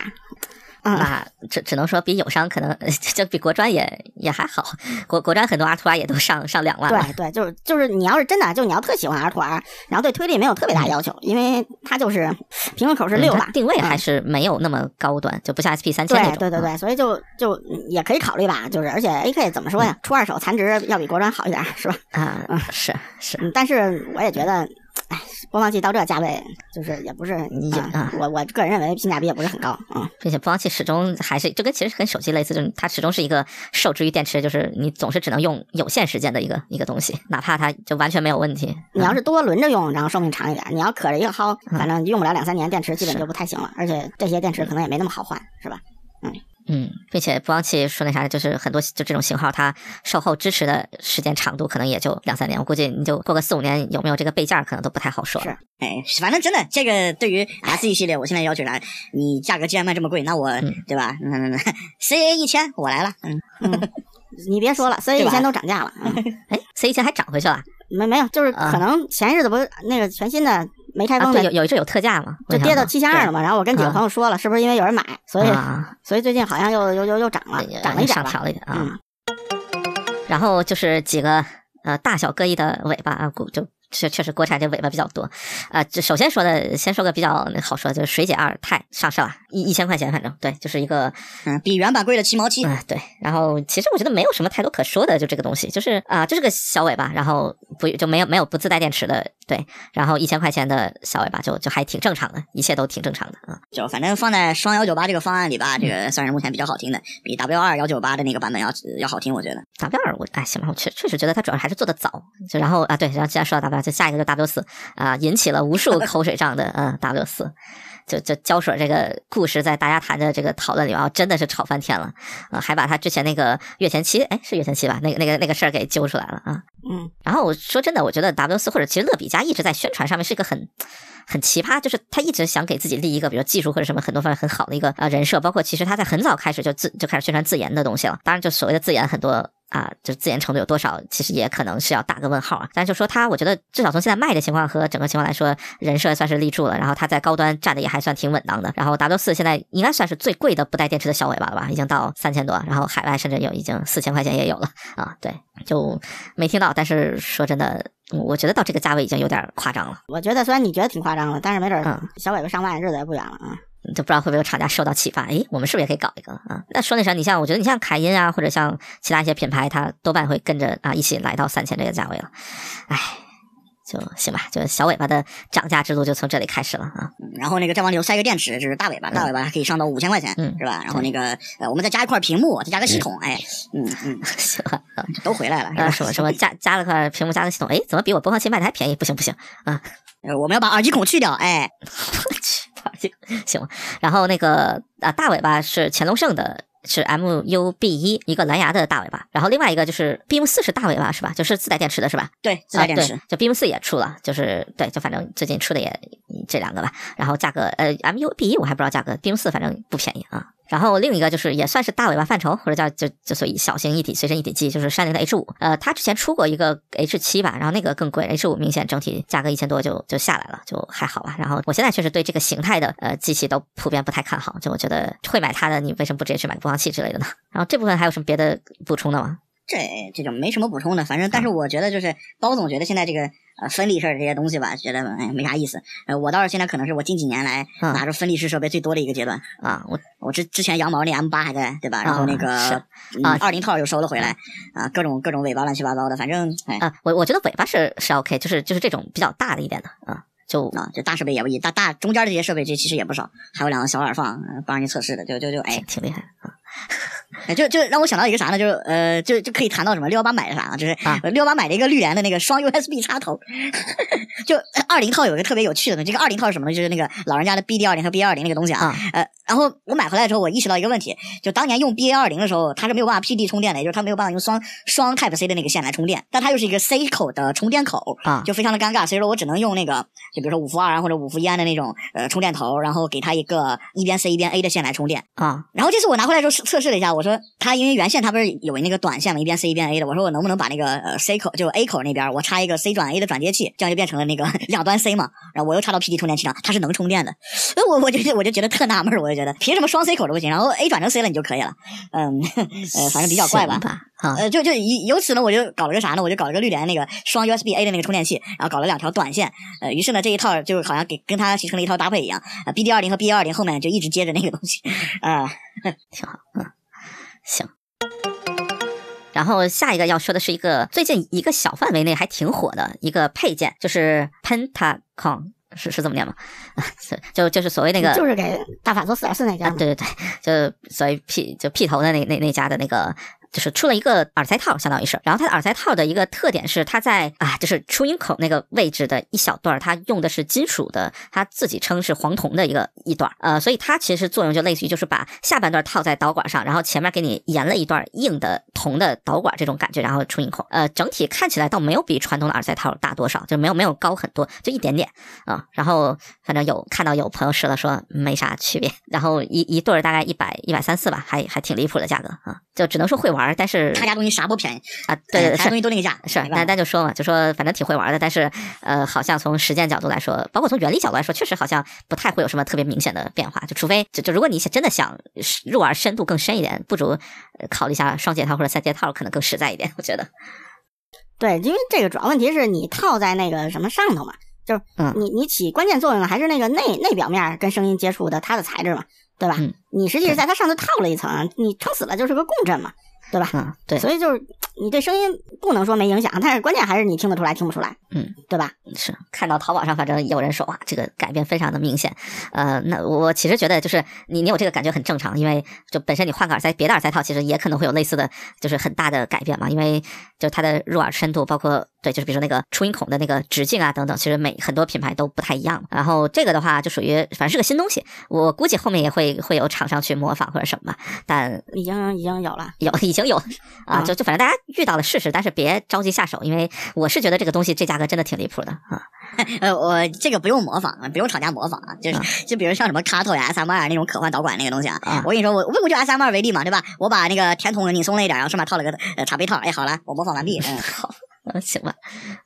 [SPEAKER 6] 嗯，
[SPEAKER 5] 那只只能说比友商可能 就比国专也也还好，国国专很多 R to R 也都上上两万了。
[SPEAKER 6] 对对，就是就是你要是真的，就你要特喜欢 R to R，然后对推力没有特别大要求，因为它就是平衡口是
[SPEAKER 5] 嗯
[SPEAKER 6] 六吧，
[SPEAKER 5] 它定位还
[SPEAKER 6] 嗯
[SPEAKER 5] 是没有那么高端，就不像 SP 三千那种。嗯
[SPEAKER 6] 对对对对，所以就就也可以考虑吧，就是而且 AK 怎么说呀，出二手残值要比国专好一点，是吧？
[SPEAKER 5] 啊，是是，
[SPEAKER 6] 嗯，但是我也觉得，哎，播放器到这价位，就是也不是，
[SPEAKER 5] 你
[SPEAKER 6] 啊我我个人认为性价比也不是很高，啊，
[SPEAKER 5] 并且播放器始终还是就跟其实跟手机类似，就是它始终是一个受制于电池，就是你总是只能用有限时间的一个一个东西，哪怕它就完全没有问题。
[SPEAKER 6] 你要是多轮着用，然后寿命长一点，你要可着一个薅，
[SPEAKER 5] 嗯
[SPEAKER 6] 反正用不了两三年，电池基本就不太行了，而且这些电池可能也没那么好换，是吧？
[SPEAKER 5] 嗯，并且播放器说那啥，就是很多就这种型号，它售后支持的时间长度可能也就两三年，我估计你就过个四五年，有没有这个备件儿可能都不太好说。
[SPEAKER 6] 是
[SPEAKER 4] 哎，反正真的，这个对于 S E 系列，我现在要求啥？你价格既然卖这么贵，那我、
[SPEAKER 5] 嗯
[SPEAKER 4] 对吧？那那那，C A 一千我来了，嗯，
[SPEAKER 6] 你别说了，C
[SPEAKER 4] 对吧
[SPEAKER 6] 以前都涨价了，嗯
[SPEAKER 5] 哎，C 一千还涨回去了，
[SPEAKER 6] 没没有，就是
[SPEAKER 5] 啊
[SPEAKER 6] 可能前日子不是那个全新的
[SPEAKER 5] 啊，
[SPEAKER 6] 没开封的
[SPEAKER 5] 对，有有一阵有特价嘛，
[SPEAKER 6] 就跌到七千二了
[SPEAKER 5] 嘛，
[SPEAKER 6] 然后我跟几个
[SPEAKER 5] 啊
[SPEAKER 6] 朋友说了，是不是因为有人买，所以
[SPEAKER 5] 啊，
[SPEAKER 6] 所以最近好像又又又又涨了，涨了一点
[SPEAKER 5] 上
[SPEAKER 6] 吧
[SPEAKER 5] 调了一点啊。
[SPEAKER 6] 嗯，
[SPEAKER 5] 然后就是几个呃大小各异的尾巴啊，估就确确实国产这尾巴比较多。呃，这首先说的，先说个比较好说的，就是水解二钛上市了，一一千块钱，反正对，就是一个
[SPEAKER 4] 嗯，比原版贵了七毛七。
[SPEAKER 5] 嗯，对。然后其实我觉得没有什么太多可说的，就这个东西，就是啊、就是个小尾巴，然后不就没有没有不自带电池的，对。然后一千块钱的小尾巴就就还挺正常的，一切都挺正常的啊。
[SPEAKER 4] 就反正放在双幺九八这个方案里吧，这个算是目前比较好听的，比 W 二幺九八的那个版本要要好听，我觉得。
[SPEAKER 5] W 二我哎行吧，我确确实觉得它主要还是做的早，就然后啊对，然后既然说到 W 二，就下一个就 W 四啊，引起了无数 口水仗的嗯 W 四。就就胶水这个故事在大家谈的这个讨论里啊，真的是吵翻天了啊！还把他之前那个月前期，哎，是月前期吧？那个那个那个事儿给揪出来了啊！
[SPEAKER 6] 嗯，
[SPEAKER 5] 然后我说真的，我觉得 W 四或者其实乐比家一直在宣传上面是一个很很奇葩，就是他一直想给自己立一个比如技术或者什么很多方面很好的一个呃人设，包括其实他在很早开始就自就开始宣传自研的东西了。当然，就所谓的自研很多。啊，就自研程度有多少，其实也可能是要打个问号啊。但是就说它，我觉得至少从现在卖的情况和整个情况来说，人设算是立住了。然后它在高端站的也还算挺稳当的。然后 W 四现在应该算是最贵的不带电池的小尾巴了吧，已经到三千多，然后海外甚至有已经四千块钱也有了啊。对，就没听到，但是说真的，我觉得到这个价位已经有点夸张了。
[SPEAKER 6] 我觉得虽然你觉得挺夸张了，但是没准小尾巴上万日子也不远了啊。
[SPEAKER 5] 就不知道会不会有厂家受到启发，诶，我们是不是也可以搞一个啊？那说那啥，你像我觉得你像凯音啊，或者像其他一些品牌，它多半会跟着啊一起来到三千这个价位了，唉，就行吧，就小尾巴的涨价之路就从这里开始了啊。
[SPEAKER 4] 嗯然后那个再往里头塞一个电池，就是大尾巴，大尾巴还可以上到五千块钱，
[SPEAKER 5] 嗯
[SPEAKER 4] 是吧？然后那个呃，我们再加一块屏幕，再加个系统，哎，嗯嗯，
[SPEAKER 5] 行吧，啊，
[SPEAKER 4] 都回来了。是吧
[SPEAKER 5] 呃，什么什么加加了块屏幕，加个系统，哎，怎么比我播放器卖的还便宜？不行不行啊！
[SPEAKER 4] 呃我们要把耳机孔去掉，哎，
[SPEAKER 5] 我去，行 行。然后那个啊，大尾巴是乾隆盛的，是 MUB 一一个蓝牙的大尾巴，然后另外一个就是 Beam 四是大尾巴是吧？就是自带电池的是吧？
[SPEAKER 4] 对，自带电池
[SPEAKER 5] 啊，就 Beam 四也出了，就是对，就反正最近出的也这两个吧。然后价格呃 MUB 一我还不知道价格，Beam 四反正不便宜啊。然后另一个就是也算是大尾巴范畴，或者叫就就所以小型一体随身一体机，就是山林的 H 五。呃，它之前出过一个 H 七吧，然后那个更贵，H 五明显整体价格一千多就就下来了，就还好吧。然后我现在确实对这个形态的呃机器都普遍不太看好，就我觉得会买它的，你为什么不直接去买播放器之类的呢？然后这部分还有什么别的补充的吗？
[SPEAKER 4] 这这就没什么补充的，反正但是我觉得就是包总觉得现在这个呃分立式这些东西吧，觉得哎没啥意思。呃，我倒是现在可能是我近几年来
[SPEAKER 5] 嗯
[SPEAKER 4] 拿着分立式设备最多的一个阶段。
[SPEAKER 5] 啊，我
[SPEAKER 4] 我之之前羊毛那 M 八还在，对吧？然后那个
[SPEAKER 5] 啊
[SPEAKER 4] 二零套又收了回来，啊，各种各种尾巴乱七八糟的，反正哎
[SPEAKER 5] 啊，我我觉得尾巴是是 OK，就是就是这种比较大的一点的啊，就
[SPEAKER 4] 啊，就大设备也不一大大中间的这些设备这其实也不少，还有两个小耳放呃帮人家测试的，就就就哎
[SPEAKER 5] 挺挺厉害啊。
[SPEAKER 4] 哎，就就让我想到一个啥呢？就是呃，就就可以谈到什么六幺八买的啥啊？就是
[SPEAKER 5] 啊
[SPEAKER 4] 六幺八买了一个绿联的那个双 USB 插头，就二零套有一个特别有趣的东西，这个二零套是什么呢？就是那个老人家的 BD 二零和 BA 二零那个东西啊。
[SPEAKER 5] 啊
[SPEAKER 4] 呃，然后我买回来之后，我意识到一个问题，就当年用 BA 二零的时候，它是没有办法 PD 充电的，也就是它没有办法用双双 Type C 的那个线来充电，但它又是一个 C 口的充电口，
[SPEAKER 5] 啊
[SPEAKER 4] 就非常的尴尬。所以说我只能用那个，就比如说五伏二啊或者五伏一安的那种呃充电头，然后给它一个一边 C 一边 A 的线来充电。
[SPEAKER 5] 啊
[SPEAKER 4] 然后这次我拿回来之后测测试了一下，我说他因为原线他不是有那个短线嘛，一边 C 一边 A 的，我说我能不能把那个呃 C 口就 A 口那边我插一个 C 转 A 的转接器，这样就变成了那个 两端 C 嘛，然后我又插到 PD 充电器上，它是能充电的。那 我我就我就觉得特纳闷儿，我就觉得凭什么双 C 口都不行，然后 A 转成 C 了你就可以了？嗯，呃，反正比较怪吧
[SPEAKER 5] 行。吧啊
[SPEAKER 4] 呃，就就由由此呢，我就搞了个啥呢？我就搞了个绿联那个双 USB A 的那个充电器，然后搞了两条短线。呃，于是呢，这一套就好像给跟它形成了一套搭配一样。呃，BD 二零和 BD 二零后面就一直接着那个东西。啊、
[SPEAKER 5] 挺好，嗯，行。然后下一个要说的是一个最近一个小范围内还挺火的一个配件，就是 Pentacon，是是这么念吗？是就就是所谓那个
[SPEAKER 6] 就是给大法做四点四那家
[SPEAKER 5] 啊，对对对，就所谓 P 就 P 头的那那那家的那个。就是出了一个耳塞套，相当于是，然后它的耳塞套的一个特点是，它在啊，就是出音口那个位置的一小段，它用的是金属的，它自己称是黄铜的一个一段，呃，所以它其实作用就类似于就是把下半段套在导管上，然后前面给你延了一段硬的铜的导管这种感觉，然后出音口，呃，整体看起来倒没有比传统的耳塞套大多少，就没有没有高很多，就一点点啊、然后反正有看到有朋友试了说没啥区别，然后一一对大概一百一百三四吧，还还挺离谱的价格啊，就只能说会玩玩，但是
[SPEAKER 4] 他家东西啥不便宜，
[SPEAKER 5] 啊，对，
[SPEAKER 4] 他家
[SPEAKER 5] 是
[SPEAKER 4] 东西都那个价，
[SPEAKER 5] 是，
[SPEAKER 4] 没办法
[SPEAKER 5] 但但就说嘛，就说反正挺会玩的，但是呃，好像从实践角度来说，包括从原理角度来说，确实好像不太会有什么特别明显的变化。就除非就就如果你想真的想入玩深度更深一点，不如呃考虑一下双节套或者三节套，可能更实在一点。我觉得，
[SPEAKER 6] 对，因为这个主要问题是你套在那个什么上头嘛，就是
[SPEAKER 5] 嗯
[SPEAKER 6] 你你起关键作用的还是那个内内表面跟声音接触的它的材质嘛，对吧？
[SPEAKER 5] 嗯
[SPEAKER 6] 你实际是在它上头套了一层，你撑死了就是个共振嘛，对吧？
[SPEAKER 5] 嗯，对，
[SPEAKER 6] 所以就是你对声音不能说没影响，但是关键还是你听得出来听不出来，
[SPEAKER 5] 嗯，
[SPEAKER 6] 对吧？
[SPEAKER 5] 是看到淘宝上，反正有人说哇，这个改变非常的明显。呃，那我其实觉得就是你你有这个感觉很正常，因为就本身你换个耳塞，别的耳塞套其实也可能会有类似的，就是很大的改变嘛。因为就它的入耳深度，包括对，就是比如说那个出音孔的那个直径啊等等，其实每很多品牌都不太一样。然后这个的话就属于反正是个新东西，我估计后面也会会有厂商去模仿或者什么吧。但
[SPEAKER 6] 已经已经有了。
[SPEAKER 5] 有已经有啊，
[SPEAKER 6] 啊
[SPEAKER 5] 就就反正大家遇到了试试，但是别着急下手，因为我是觉得这个东西这价格真的挺离谱的啊。
[SPEAKER 4] 呃，我这个不用模仿，不用厂家模仿啊，就是就比如像什么卡托呀、S M 二那种可换导管那个东西啊，
[SPEAKER 5] 啊
[SPEAKER 4] 我跟你说，我我就 S M 二为例嘛，对吧？我把那个甜筒拧松了一点，然后上面套了个呃茶杯套，哎，好了，我模仿完毕，嗯，好。
[SPEAKER 5] 嗯，行吧，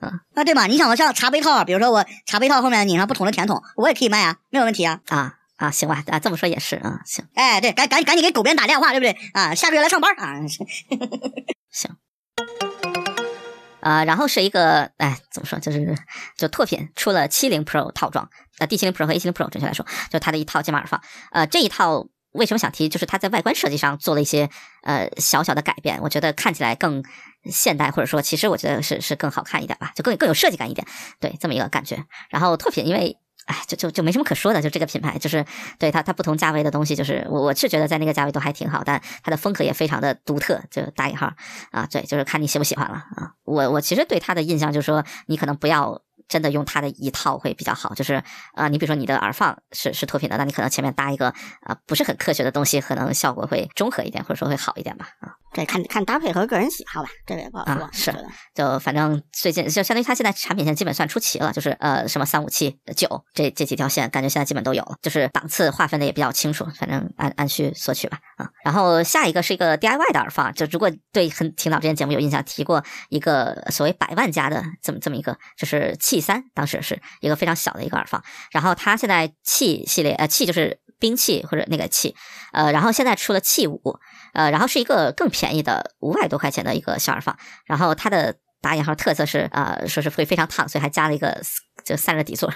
[SPEAKER 4] 啊，对吧？你想像茶杯套，比如说我茶杯套后面拧上不同的甜筒，我也可以卖啊，没有问题啊。
[SPEAKER 5] 啊啊，行吧，啊，这么说也是啊，行。
[SPEAKER 4] 哎，对，赶赶赶紧给狗编打电话，对不对？啊，下个月来上班啊。行
[SPEAKER 5] 啊，然后是一个，哎，怎么说，就是就拓品出了七零 Pro 套装，呃，D 七零 Pro 和 A 七零 Pro 准确来说，就它的一套键盘耳放。呃，这一套为什么想提，就是它在外观设计上做了一些呃小小的改变，我觉得看起来更现代，或者说其实我觉得是是更好看一点吧，就更更有设计感一点，对，这么一个感觉。然后拓品因为。哎，就就就没什么可说的，就这个品牌，就是对它它不同价位的东西，就是我我是觉得在那个价位都还挺好，但它的风格也非常的独特，就打引号啊，对，就是看你喜不喜欢了啊。我我其实对它的印象就是说，你可能不要真的用它的一套会比较好，就是啊，你比如说你的耳放是是脱品的，那你可能前面搭一个啊不是很科学的东西，可能效果会中和一点，或者说会好一点吧啊。
[SPEAKER 6] 这看看搭配和个人喜好吧，这个也不好说。
[SPEAKER 5] 啊是就反正最近就相当于它现在产品线基本算出齐了，就是呃什么三五七九这这几条线，感觉现在基本都有了，就是档次划分的也比较清楚，反正按按需索取吧啊。然后下一个是一个 DIY 的耳放，就如果对很挺早之前节目有印象，提过一个所谓百万家的这么这么一个，就是第三，当时是一个非常小的一个耳放，然后它现在气系列呃气就是兵器或者那个气，呃，然后现在出了气五，呃，然后是一个更便宜的五百多块钱的一个小耳放，然后它的打引号特色是呃，说是会非常烫，所以还加了一个就散热底座。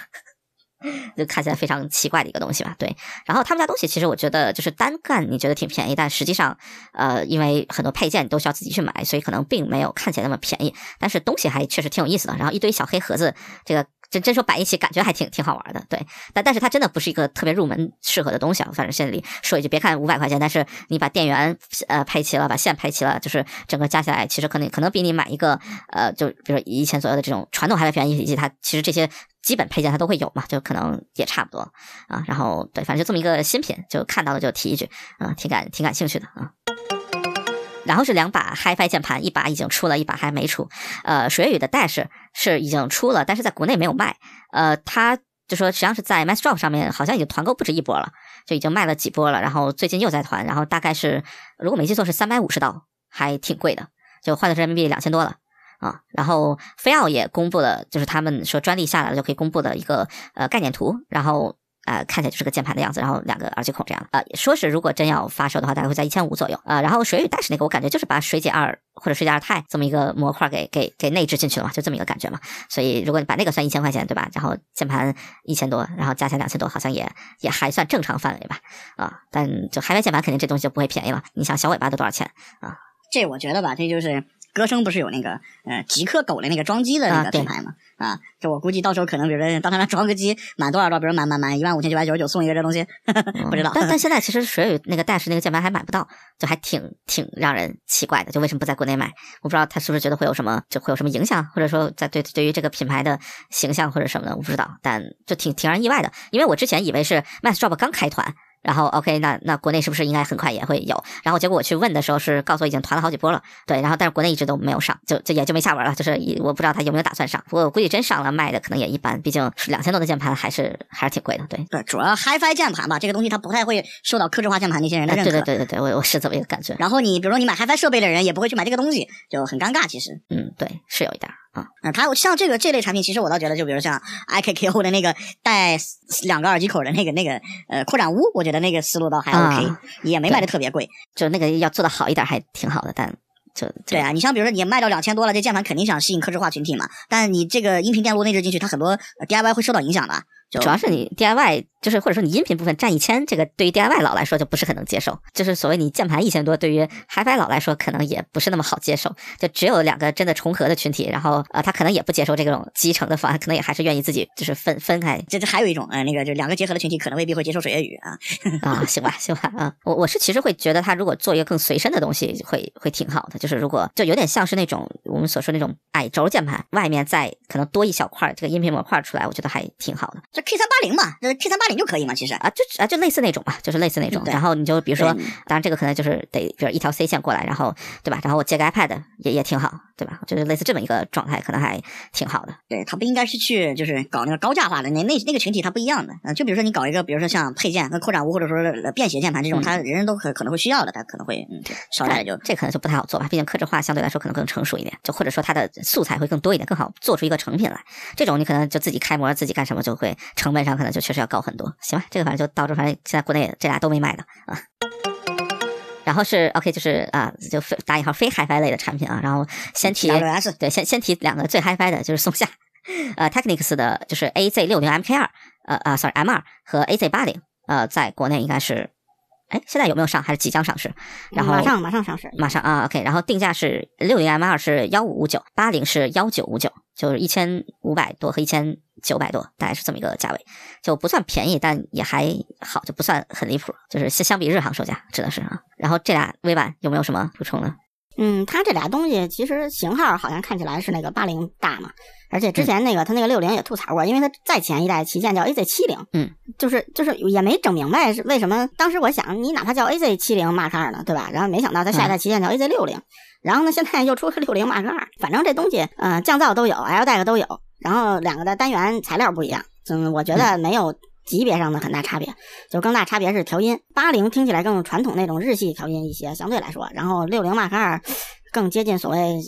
[SPEAKER 5] 就看起来非常奇怪的一个东西吧，对。然后他们家东西其实我觉得就是单干，你觉得挺便宜，但实际上，呃，因为很多配件你都需要自己去买，所以可能并没有看起来那么便宜。但是东西还确实挺有意思的。然后一堆小黑盒子，这个真真说摆一起，感觉还挺挺好玩的，对。但但是它真的不是一个特别入门适合的东西啊。反正心里说一句，别看五百块钱，但是你把电源呃配齐了，把线配齐了，就是整个加起来，其实可能可能比你买一个呃，就比如说一千左右的这种传统还要便宜，以及它其实这些基本配件它都会有嘛，就可能也差不多啊。然后对，反正就这么一个新品，就看到了就提一句啊，挺感挺感兴趣的啊。然后是两把 HiFi 键盘，一把已经出了，一把还没出。呃，水月雨的 Dash 是已经出了，但是在国内没有卖。呃，它就说实际上是在 MassDrop 上面好像已经团购不止一波了，就已经卖了几波了。然后最近又在团，然后大概是如果没记错是三百五十刀，还挺贵的，就换的是人民币两千多了。啊，然后飞奥也公布了，就是他们说专利下来了就可以公布的一个呃概念图，然后呃看起来就是个键盘的样子，然后两个耳机孔这样，呃说是如果真要发售的话，大概会在一千五左右，呃然后水语 Dash 那个我感觉就是把水解二或者水解二钛这么一个模块给给给内置进去了嘛，就这么一个感觉嘛，所以如果你把那个算一千块钱对吧，然后键盘一千多，然后加起来两千多，好像也也还算正常范围吧，啊，但就海外键盘肯定这东西就不会便宜了，你想小尾巴都多少钱？啊？
[SPEAKER 4] 这我觉得吧，这就是歌声不是有那个呃极客狗的那个装机的那个品牌嘛啊，就我估计到时候可能比如说到他那装个机满多少兆，比如满满满一万五千九百九十九送一个这东西，不知道。
[SPEAKER 5] 但但 现在其实水语那个 Dash 那个键盘还买不到，就还挺挺让人奇怪的，就为什么不在国内买？我不知道他是不是觉得会有什么就会有什么影响，或者说在对对于这个品牌的形象或者什么的，我不知道，但就挺挺让人意外的，因为我之前以为是 MassDrop 刚开团。然后 OK，那那国内是不是应该很快也会有？然后结果我去问的时候是告诉我已经团了好几波了，对，然后但是国内一直都没有上，就就也就没下文了，就是我不知道他有没有打算上，不过我估计真上了卖的可能也一般，毕竟是两千多的键盘还是还是挺贵的，对。
[SPEAKER 4] 对，主要 HiFi 键盘吧，这个东西它不太会受到克制化键盘那些人的认可。
[SPEAKER 5] 对对对对对，我我是这么一个感觉。
[SPEAKER 4] 然后你比如说你买 HiFi 设备的人也不会去买这个东西，就很尴尬。其实，
[SPEAKER 5] 嗯，对，是有一点啊。
[SPEAKER 4] 那，它像这个这类产品，其实我倒觉得，就比如像 IKKO 的那个带两个耳机口的那个那个呃扩展坞，我觉得那个思路倒还 OK，也没卖的特别贵。
[SPEAKER 5] 就那个要做的好一点还挺好的，但就
[SPEAKER 4] 对啊，你像比如说你卖到两千多了，这键盘肯定想吸引客制化群体嘛。但你这个音频电路内置进去，它很多 DIY 会受到影响的。
[SPEAKER 5] 主要是你 DIY 就是或者说你音频部分占一千，这个对于 DIY 佬来说就不是很能接受。就是所谓你键盘一千多，对于 HiFi 佬来说可能也不是那么好接受。就只有两个真的重合的群体，然后呃他可能也不接受这种集成的方案，可能也还是愿意自己就是分分开。
[SPEAKER 4] 这这还有一种呃那个就两个结合的群体，可能未必会接受水月雨啊
[SPEAKER 5] 啊行吧行吧啊我我是其实会觉得他如果做一个更随身的东西会会挺好的。就是如果就有点像是那种我们所说那种矮轴键盘，外面再可能多一小块这个音频模块出来，我觉得还挺好的。
[SPEAKER 4] 这 K 三八零嘛。那 K 三八零就可以嘛，其实
[SPEAKER 5] 啊，就啊就类似那种嘛，就是类似那种。然后你就比如说，当然这个可能就是得，比如一条 C 线过来，然后对吧？然后我接个 iPad 也也挺好，对吧？就是类似这么一个状态，可能还挺好的。
[SPEAKER 4] 对，它不应该是去就是搞那个高价化的那那那个群体，它不一样的。嗯，就比如说你搞一个，比如说像配件、那扩展坞或者说便携键盘这种，它人人都可可能会需要的，它可能会嗯稍微就
[SPEAKER 5] 这可能就不太好做吧。毕竟克制化相对来说可能更成熟一点，就或者说它的素材会更多一点，更好做出一个成品来。这种你可能就自己开模，自己干什么，就会成本上可能就确实要高很多。行吧，这个反正就到这，反正现在国内这俩都没卖的啊。然后是 OK，就是啊，就非打引号非 HiFi 类的产品啊。然后先提对，先先提两个最 HiFi 的，就是松下呃 Technics 的，就是 AZ 六零 MK 二呃啊，sorry M 二和 AZ 八零呃，在国内应该是哎，现在有没有上还是即将上市？然后
[SPEAKER 6] 马上马上上市，
[SPEAKER 5] 马上啊 OK。然后定价是六零 M 二是幺五五九，八零是幺九五九，就是一千五百多和一千。九百多，大概是这么一个价位，就不算便宜，但也还好，就不算很离谱，就是相相比日航售价，指的是啊。然后这俩微版有没有什么补充呢？
[SPEAKER 6] 嗯，它这俩东西其实型号好像看起来是那个八零大嘛，而且之前那个它那个六零也吐槽过，因为它再前一代旗舰叫 AZ 七零，
[SPEAKER 5] 嗯，
[SPEAKER 6] 就是就是也没整明白是为什么。当时我想，你哪怕叫 AZ 七零 Mark 二呢，对吧？然后没想到它下一代旗舰叫 AZ 六零，然后呢现在又出个六零 Mark 二，反正这东西，嗯，降噪都有，L DAC 都有。然后两个的单元材料不一样，嗯，我觉得没有级别上的很大差别，就更大差别是调音。八零听起来更传统那种日系调音一些，相对来说，然后六零 Mark 二更接近所谓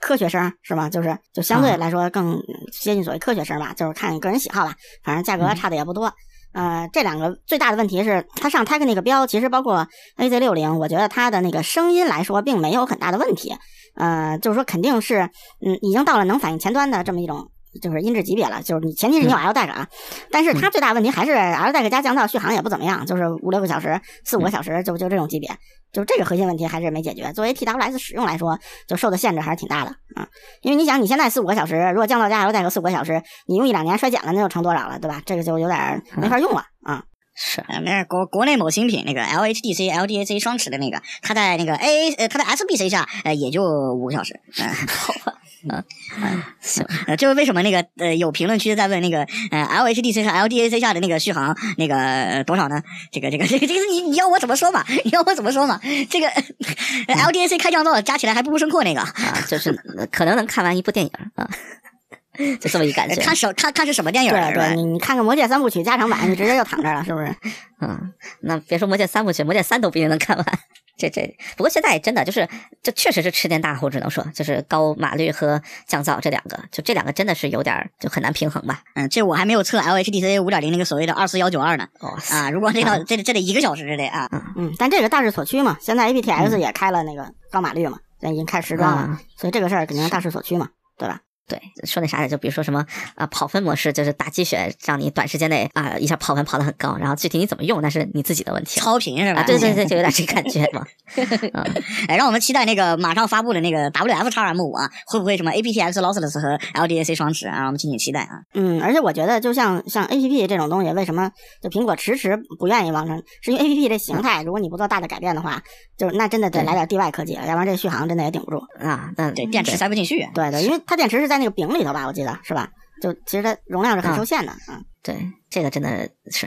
[SPEAKER 6] 科学声，是吗？就是就相对来说更接近所谓科学声吧，就是看个人喜好吧，反正价格差的也不多。呃，这两个最大的问题是，它上 Tech 那个标，其实包括 AZ 六零，我觉得它的那个声音来说并没有很大的问题。呃，就是说肯定是，嗯，已经到了能反映前端的这么一种。就是音质级别了，就是你前提是你有 L DAC 啊，但是它最大问题还是 L DAC 加降噪续航也不怎么样，就是五六个小时、四五个小时就就这种级别，就是这个核心问题还是没解决。作为 TWS 使用来说，就受的限制还是挺大的啊。因为你想，你现在四五个小时，如果降噪加 L DAC 四五个小时，你用一两年衰减了，那就成多少了，对吧？这个就有点没法用了啊。
[SPEAKER 5] 是，
[SPEAKER 4] 没事，国国内某新品那个 LHDC LDAC 双持的那个，它在那个 A A 呃，它在 SBC 下，呃，也就五个小时，嗯，
[SPEAKER 5] 好吧。嗯
[SPEAKER 4] 嗯，行，呃，就是为什么那个呃有评论区在问那个呃 LHDC 和 LDAC 下的那个续航那个多少呢？这个这个这个这个你你要我怎么说嘛？你要我怎么说嘛？这个 LDAC 开降噪加起来还不如声阔那个啊，
[SPEAKER 5] 就是可能能看完一部电影啊，就这么一感觉。
[SPEAKER 4] 看什看看是什么电影？
[SPEAKER 6] 对对，你你看个《魔戒三部曲》加长版，你直接就躺这了，是不是？
[SPEAKER 5] 嗯，那别说《魔戒三部曲》，《魔戒三》都不一定能看完。这这，不过现在真的就是，这确实是吃点大户，只能说就是高码率和降噪这两个，就这两个真的是有点就很难平衡吧。
[SPEAKER 4] 嗯，这我还没有测 LHDC 五点零那个所谓的二四幺九二呢。哦啊，如果这个这这得一个小时得啊。
[SPEAKER 6] 嗯嗯，但这个大势所趋嘛，现在 aptX 也开了那个高码率嘛，现在已经开时装了，所以这个事儿肯定是大势所趋嘛，对吧？
[SPEAKER 5] 对，说那啥的，就比如说什么啊，跑分模式，就是打鸡血，让你短时间内啊一下跑分跑得很高，然后具体你怎么用，那是你自己的问题。
[SPEAKER 4] 超频是吧？
[SPEAKER 5] 对对对，就有点这 感觉嘛。
[SPEAKER 4] 哎，让我们期待那个马上发布的那个 WF 叉 M 五啊，会不会什么 aptX lossless 和 LDAC 双持啊？让我们敬请期待啊。
[SPEAKER 6] 嗯，而且我觉得，就像像 APP 这种东西，为什么就苹果迟迟不愿意往上？是因为 APP 这形态，如果你不做大的改变的话，就那真的得来点地外科技了，要不然这续航真的也顶不住
[SPEAKER 5] 啊。那
[SPEAKER 4] 对电池塞不进去。
[SPEAKER 6] 对对，因为它电池是在那个饼里头吧？我记得是吧？就其实它容量是很受限的，嗯。
[SPEAKER 5] 对，这个真的是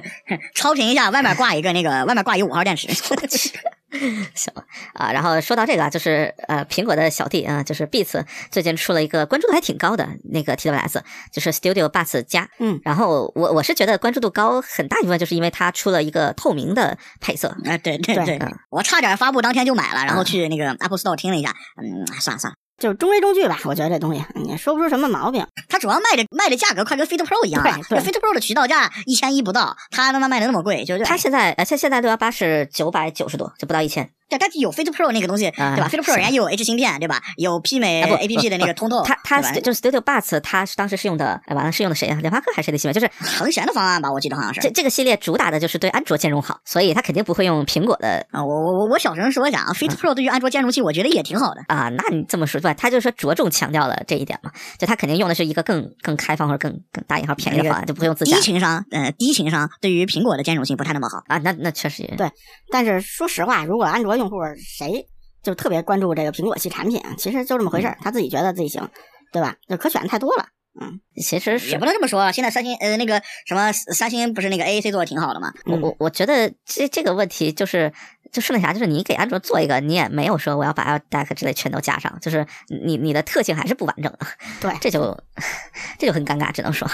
[SPEAKER 4] 超频一下，外面挂一个那个，外面挂一五号电池。
[SPEAKER 5] 行啊。然后说到这个啊，就是呃，苹果的小弟啊，就是 Beats 最近出了一个关注度还挺高的那个 TWS，就是 Studio Buds 加。
[SPEAKER 6] 嗯，
[SPEAKER 5] 然后我我是觉得关注度高很大一部分就是因为它出了一个透明的配色。
[SPEAKER 4] 啊，对对对，我差点发布当天就买了，然后去那个 Apple Store 听了一下，嗯，算了算了。
[SPEAKER 6] 就是中规中矩吧，我觉得这东西也说不出什么毛病。
[SPEAKER 4] 它主要卖的卖的价格快跟 Fit Pro 一样了，
[SPEAKER 6] 对
[SPEAKER 4] ，Fit Pro 的渠道价一千一不到，它他妈卖的那么贵，就是
[SPEAKER 5] 它现在呃，现现在六幺八是九百九十多，就不到一千。
[SPEAKER 4] 对，它有 Fit Pro 那个东西，对吧？Fit Pro 人家有 H 芯片，对吧？有媲美 APP 的那个通透。
[SPEAKER 5] 它它就是 Studio Buds，它当时是用的，完了是用的谁啊？联发科还是谁的芯片？就是
[SPEAKER 4] 恒玄的方案吧，我记得好像是。
[SPEAKER 5] 这这个系列主打的就是对安卓兼容好，所以它肯定不会用苹果的
[SPEAKER 4] 啊。我我我我小声说一下啊，Fit Pro 对于安卓兼容性，我觉得也挺好的
[SPEAKER 5] 啊。那你这么说对吧，它就是说着重强调了这一点嘛，就它肯定用的是一个更更开放或者更更大引号便宜的方案，就不会用自家。
[SPEAKER 4] 低情商，呃，低情商对于苹果的兼容性不太那么好
[SPEAKER 5] 啊。那那确实
[SPEAKER 6] 对，但是说实话，如果安卓用户谁。就特别关注这个苹果系产品，其实就这么回事儿，他自己觉得自己行，对吧？就可选的太多了，嗯，
[SPEAKER 5] 其实
[SPEAKER 4] 也不能这么说。现在三星呃那个什么三星不是那个 AAC 做的挺好的吗？
[SPEAKER 5] 我我我觉得这这个问题就是就是那啥，就是你给安卓做一个，你也没有说我要把 L Deck 之类全都加上，就是你你的特性还是不完整的，
[SPEAKER 6] 对，
[SPEAKER 5] 这就 这就很尴尬，只能说。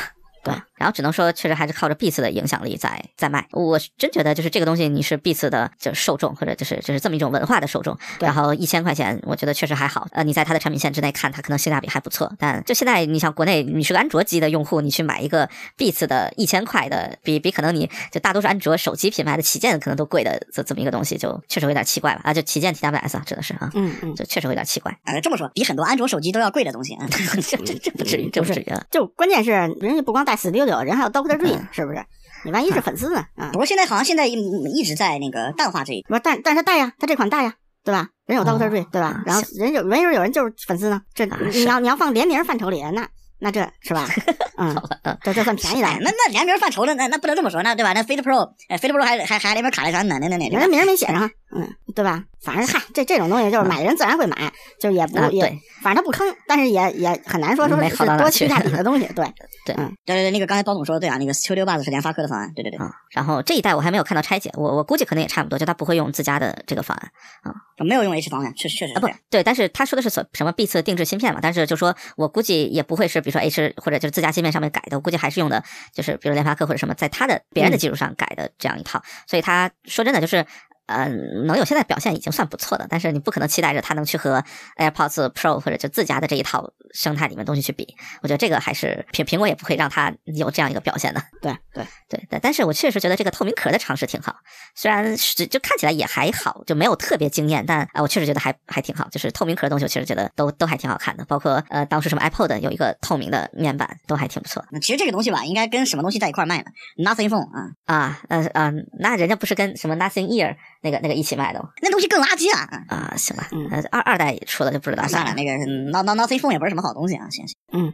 [SPEAKER 5] 对，然后只能说，确实还是靠着 Beats 的影响力在在卖。我真觉得，就是这个东西，你是 Beats 的就受众，或者就是就是这么一种文化的受众。然后一千块钱，我觉得确实还好。呃，你在它的产品线之内看，它可能性价比还不错。但就现在，你像国内，你是个安卓机的用户，你去买一个 Beats 的一千块的，比比可能你就大多数安卓手机品牌的旗舰可能都贵的这这么一个东西，就确实有点奇怪吧？啊，就旗舰 TWS 啊，指的是啊，
[SPEAKER 6] 嗯嗯，
[SPEAKER 5] 就确实有点奇怪。
[SPEAKER 4] 呃，这么说，比很多安卓手机都要贵的东西啊，
[SPEAKER 5] 这这这不至于，这不至于啊。
[SPEAKER 6] 就关键是人家不光带 Studio，人还有。Doctor Dre 是不是？你万一是粉丝呢？啊，
[SPEAKER 4] 不过现在好像现在一直在那个淡化这一。
[SPEAKER 6] 不是，但但是带呀，他这款带呀，对吧？人有 Doctor Dre，对吧？然后人有没准有人就是粉丝呢。这你要你要放联名范畴里，那那这是吧？嗯，这这算便宜的。
[SPEAKER 4] 那那联名范畴的，那那不能这么说，那对吧？那 Fit Pro，哎，Fit Pro 还还还联名卡戴珊呢，那那那
[SPEAKER 6] 人名没写上，嗯，对吧？反正嗨，这这种东西就是买的人自然会买，就也不也，反正他不坑，但是也也很难说说是多性价比的东西，对
[SPEAKER 5] 对，
[SPEAKER 6] 嗯，
[SPEAKER 4] 对对对，那个刚才包总说的对啊，那个 Studio Buds 是联发科的方案，对对对。
[SPEAKER 5] 啊然后这一代我还没有看到拆解，我我估计可能也差不多，就他不会用自家的这个方案啊，
[SPEAKER 4] 没有用 H 方案，确实确实
[SPEAKER 5] 啊不对，但是他说的是什什么 B 次定制芯片嘛，但是就说我估计也不会是比如说 H 或者就是自家芯片上面改的，我估计还是用的就是比如联发科或者什么在他的别人的基础上改的这样一套，所以他说真的就是。呃，能有现在表现已经算不错的，但是你不可能期待着它能去和 AirPods Pro 或者就自家的这一套生态里面东西去比。我觉得这个还是苹苹果也不会让它有这样一个表现的。
[SPEAKER 6] 对对
[SPEAKER 5] 对对，但是我确实觉得这个透明壳的尝试挺好，虽然是就看起来也还好，就没有特别惊艳，但啊，我确实觉得还还挺好。就是透明壳的东西，我确实觉得都都还挺好看的，包括呃当时什么 iPod 有一个透明的面板，都还挺不错。
[SPEAKER 4] 其实这个东西吧，应该跟什么东西在一块卖呢？Nothing Phone 啊
[SPEAKER 5] 啊呃呃，那人家不是跟什么 Nothing Ear。那个那个一起卖的，
[SPEAKER 4] 那东西更垃圾啊！
[SPEAKER 5] 啊，行吧，嗯，二二代出了就不知道
[SPEAKER 4] 算了。那个 No No Nothing Phone 也不是什么好东西啊，行行。
[SPEAKER 6] 嗯。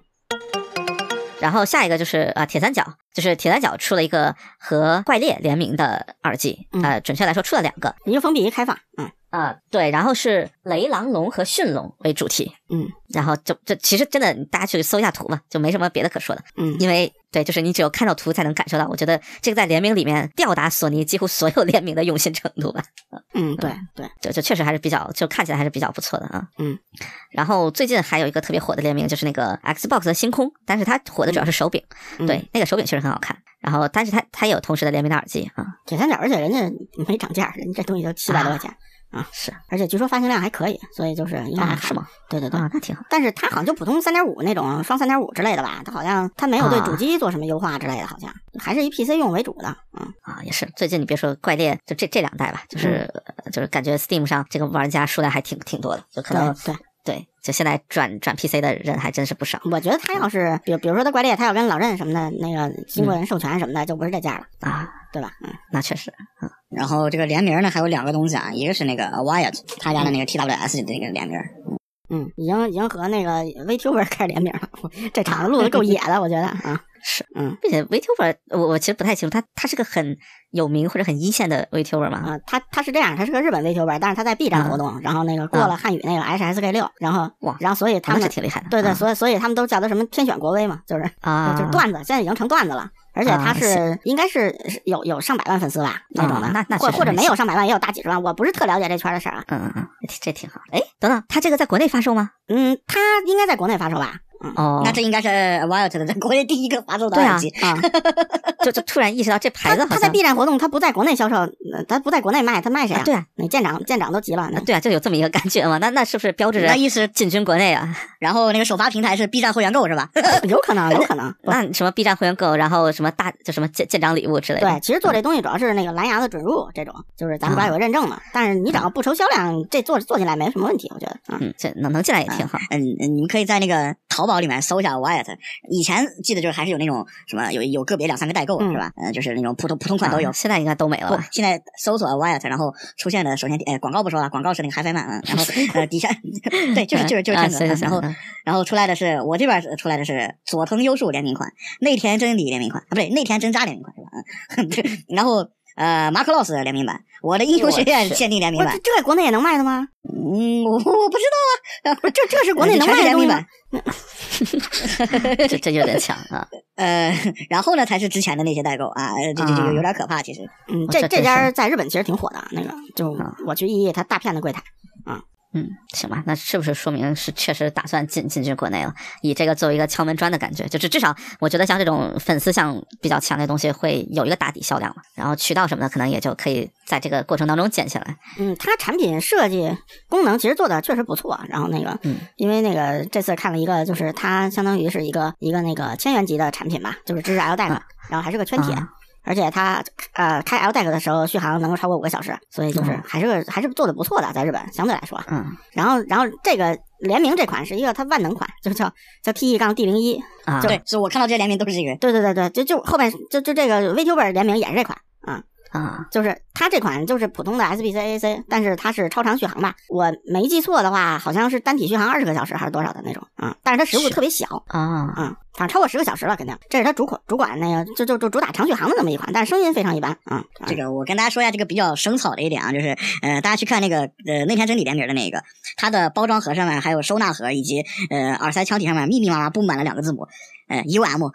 [SPEAKER 5] 然后下一个就是啊，铁三角，就是铁三角出了一个和怪猎联名的耳机，呃，准确来说出了两个，
[SPEAKER 6] 一个封闭，一个开放，嗯。
[SPEAKER 5] 啊，对，然后是雷狼龙和驯龙为主题，
[SPEAKER 6] 嗯，
[SPEAKER 5] 然后就就其实真的，大家去搜一下图吧，就没什么别的可说的，
[SPEAKER 6] 嗯，
[SPEAKER 5] 因为对，就是你只有看到图才能感受到，我觉得这个在联名里面吊打索尼几乎所有联名的用心程度吧，
[SPEAKER 6] 嗯，对对，
[SPEAKER 5] 就就确实还是比较，就看起来还是比较不错的啊，
[SPEAKER 6] 嗯，
[SPEAKER 5] 然后最近还有一个特别火的联名，就是那个 Xbox 的星空，但是它火的主要是手柄，对，那个手柄确实很好看，然后但是它它也有同时的联名的耳机啊，
[SPEAKER 6] 铁三角，而且人家没涨价，人家这东西就七百多块钱。啊，
[SPEAKER 5] 是，
[SPEAKER 6] 而且据说发行量还可以，所以就是应该还
[SPEAKER 5] 是吗？
[SPEAKER 6] 对对对，
[SPEAKER 5] 那挺好。
[SPEAKER 6] 但是它好像就普通三点五那种双三点五之类的吧，它好像它没有对主机做什么优化之类的，好像还是以 PC 用为主的。嗯
[SPEAKER 5] 啊，也是。最近你别说怪猎，就这这两代吧，就是就是感觉 Steam 上这个玩家数量还挺挺多的，就可能
[SPEAKER 6] 对
[SPEAKER 5] 对，就现在转转 PC 的人还真是不少。
[SPEAKER 6] 我觉得他要是比比如说他怪猎，他要跟老任什么的那个经过人授权什么的，就不是这价了
[SPEAKER 5] 啊，
[SPEAKER 6] 对吧？嗯，
[SPEAKER 5] 那确实，嗯。
[SPEAKER 4] 然后这个联名呢，还有两个东西啊，一个是那个 Wyatt 他家的那个 TWS 的那个联名，
[SPEAKER 6] 嗯，已经已经和那个 VTuber 开始联名了，这场子录的够野的，我觉得啊，
[SPEAKER 5] 是，
[SPEAKER 6] 嗯，
[SPEAKER 5] 并且 VTuber 我我其实不太清楚，他他是个很有名或者很一线的 VTuber 嘛？
[SPEAKER 6] 啊，他他是这样，他是个日本 VTuber，但是他在 B 站活动，然后那个过了汉语那个 HSK 六，然后
[SPEAKER 5] 哇，
[SPEAKER 6] 然后所以他们
[SPEAKER 5] 是挺厉害的，
[SPEAKER 6] 对对，所以所以他们都叫他什么天选国威嘛，就是
[SPEAKER 5] 啊，
[SPEAKER 6] 就是段子，现在已经成段子了。而而且他
[SPEAKER 5] 啊
[SPEAKER 6] 是应该是是有有上百万粉丝吧那种的，
[SPEAKER 5] 啊那那
[SPEAKER 6] 或或者没有上百万也有大几十万，我不是特了解这圈的事儿啊。
[SPEAKER 5] 嗯嗯嗯，这这挺好。哎，等等，他这个在国内发售吗？
[SPEAKER 6] 嗯，他应该在国内发售吧？嗯，
[SPEAKER 5] 哦，
[SPEAKER 4] 那这应该是 Wild 国内第一个发售的耳机。
[SPEAKER 6] 啊，
[SPEAKER 5] 就就突然意识到这牌
[SPEAKER 6] 他他在
[SPEAKER 5] 子好像
[SPEAKER 6] B 站活动，他不在国内销售，呃他不在国内卖，他卖谁
[SPEAKER 5] 啊，对啊，
[SPEAKER 6] 你舰长舰长都急了，那
[SPEAKER 5] 啊对啊，就有这么一个感觉嘛。那那是不是标志着
[SPEAKER 4] 那意思，
[SPEAKER 5] 进军国内啊？
[SPEAKER 4] 然后那个首发平台是 B 站会员购是吧？
[SPEAKER 6] 有可能有可能。
[SPEAKER 5] 那什么 B 站会员购，然后什么大就什么舰舰长礼物之类的。
[SPEAKER 6] 对，其实做这东西主要是那个蓝牙的准入这种，就是咱们国家有个认证嘛。但是你只要不愁销量，这做做进来没什么问题，我觉得。嗯，
[SPEAKER 5] 嗯，这能能进来也挺好。
[SPEAKER 4] 嗯，嗯你们可以在那个淘宝里面搜一下 Wyatt。以前记得就是还是有那种什么有有个别两三个代购、
[SPEAKER 6] 嗯
[SPEAKER 4] 是吧？呃，就是那种普通普通款都有
[SPEAKER 5] 啊。现在应该都没了吧？，
[SPEAKER 4] 现在搜索 Wyatt，然后出现的首先呃广告不说了，广告是那个 HiFi Man，嗯然后 呃底下 对就是就是就是
[SPEAKER 5] 啊
[SPEAKER 4] 这个，然后然后出来的是我这边出来的是佐藤优树联名款、内田真理联名款啊，不对，内田真扎联名款是吧？嗯，对然后呃马克洛斯联名版，我的英雄学院限定联名版，
[SPEAKER 6] 这在国内也能卖的吗？
[SPEAKER 4] 嗯，我我不知道啊，
[SPEAKER 6] 这这是国内能卖的
[SPEAKER 4] 联名版
[SPEAKER 6] 吗？
[SPEAKER 5] 这这有点强啊！
[SPEAKER 4] 呃，然后呢才是之前的那些代购啊，呃这这这
[SPEAKER 5] 啊
[SPEAKER 4] 有有点可怕，其实。
[SPEAKER 6] 嗯，这
[SPEAKER 5] 这
[SPEAKER 6] 家在日本其实挺火的，那个就
[SPEAKER 5] 啊
[SPEAKER 6] 我去一，它大片的柜台。
[SPEAKER 5] 嗯，行吧，那是不是说明是确实打算进进军国内了？以这个作为一个敲门砖的感觉，就是至少我觉得像这种粉丝向比较强的东西会有一个打底销量嘛，然后渠道什么的可能也就可以在这个过程当中建起来。
[SPEAKER 6] 嗯，它产品设计功能其实做的确实不错。然后那个，
[SPEAKER 5] 嗯，
[SPEAKER 6] 因为那个这次看了一个，就是它相当于是一个一个那个千元级的产品吧，就是支持 L deck，、
[SPEAKER 5] 啊
[SPEAKER 6] 然后还是个圈铁。
[SPEAKER 5] 啊
[SPEAKER 6] 而且它呃开 L deck 的时候续航能够超过五个小时，所以就是
[SPEAKER 5] 嗯
[SPEAKER 6] 还是个还是做的不错的，在日本相对来说。
[SPEAKER 5] 嗯
[SPEAKER 6] 然后然后这个联名这款是一个它万能款，就叫叫 T E 杠 D 零一。
[SPEAKER 5] 啊，
[SPEAKER 4] 对，是我看到这些联名都是这个。
[SPEAKER 6] 对对对对，就就后面就就这个 VTuber 联名也是这款啊。
[SPEAKER 5] 啊，
[SPEAKER 6] 就是它这款就是普通的 SBC AAC，但是它是超长续航吧？我没记错的话，好像是单体续航二十个小时还是多少的那种啊、但是它时速特别小
[SPEAKER 5] 啊，
[SPEAKER 6] 啊、反正超过十个小时了，肯定。这是它主管主管那个就就就主打长续航的那么一款，但是声音非常一般啊。啊
[SPEAKER 4] 这个我跟大家说一下，这个比较生草的一点啊，就是呃，大家去看那个呃那天真理联名的那个，它的包装盒上面还有收纳盒以及呃耳塞腔体上面密密麻麻布满了两个字母，呃 UM，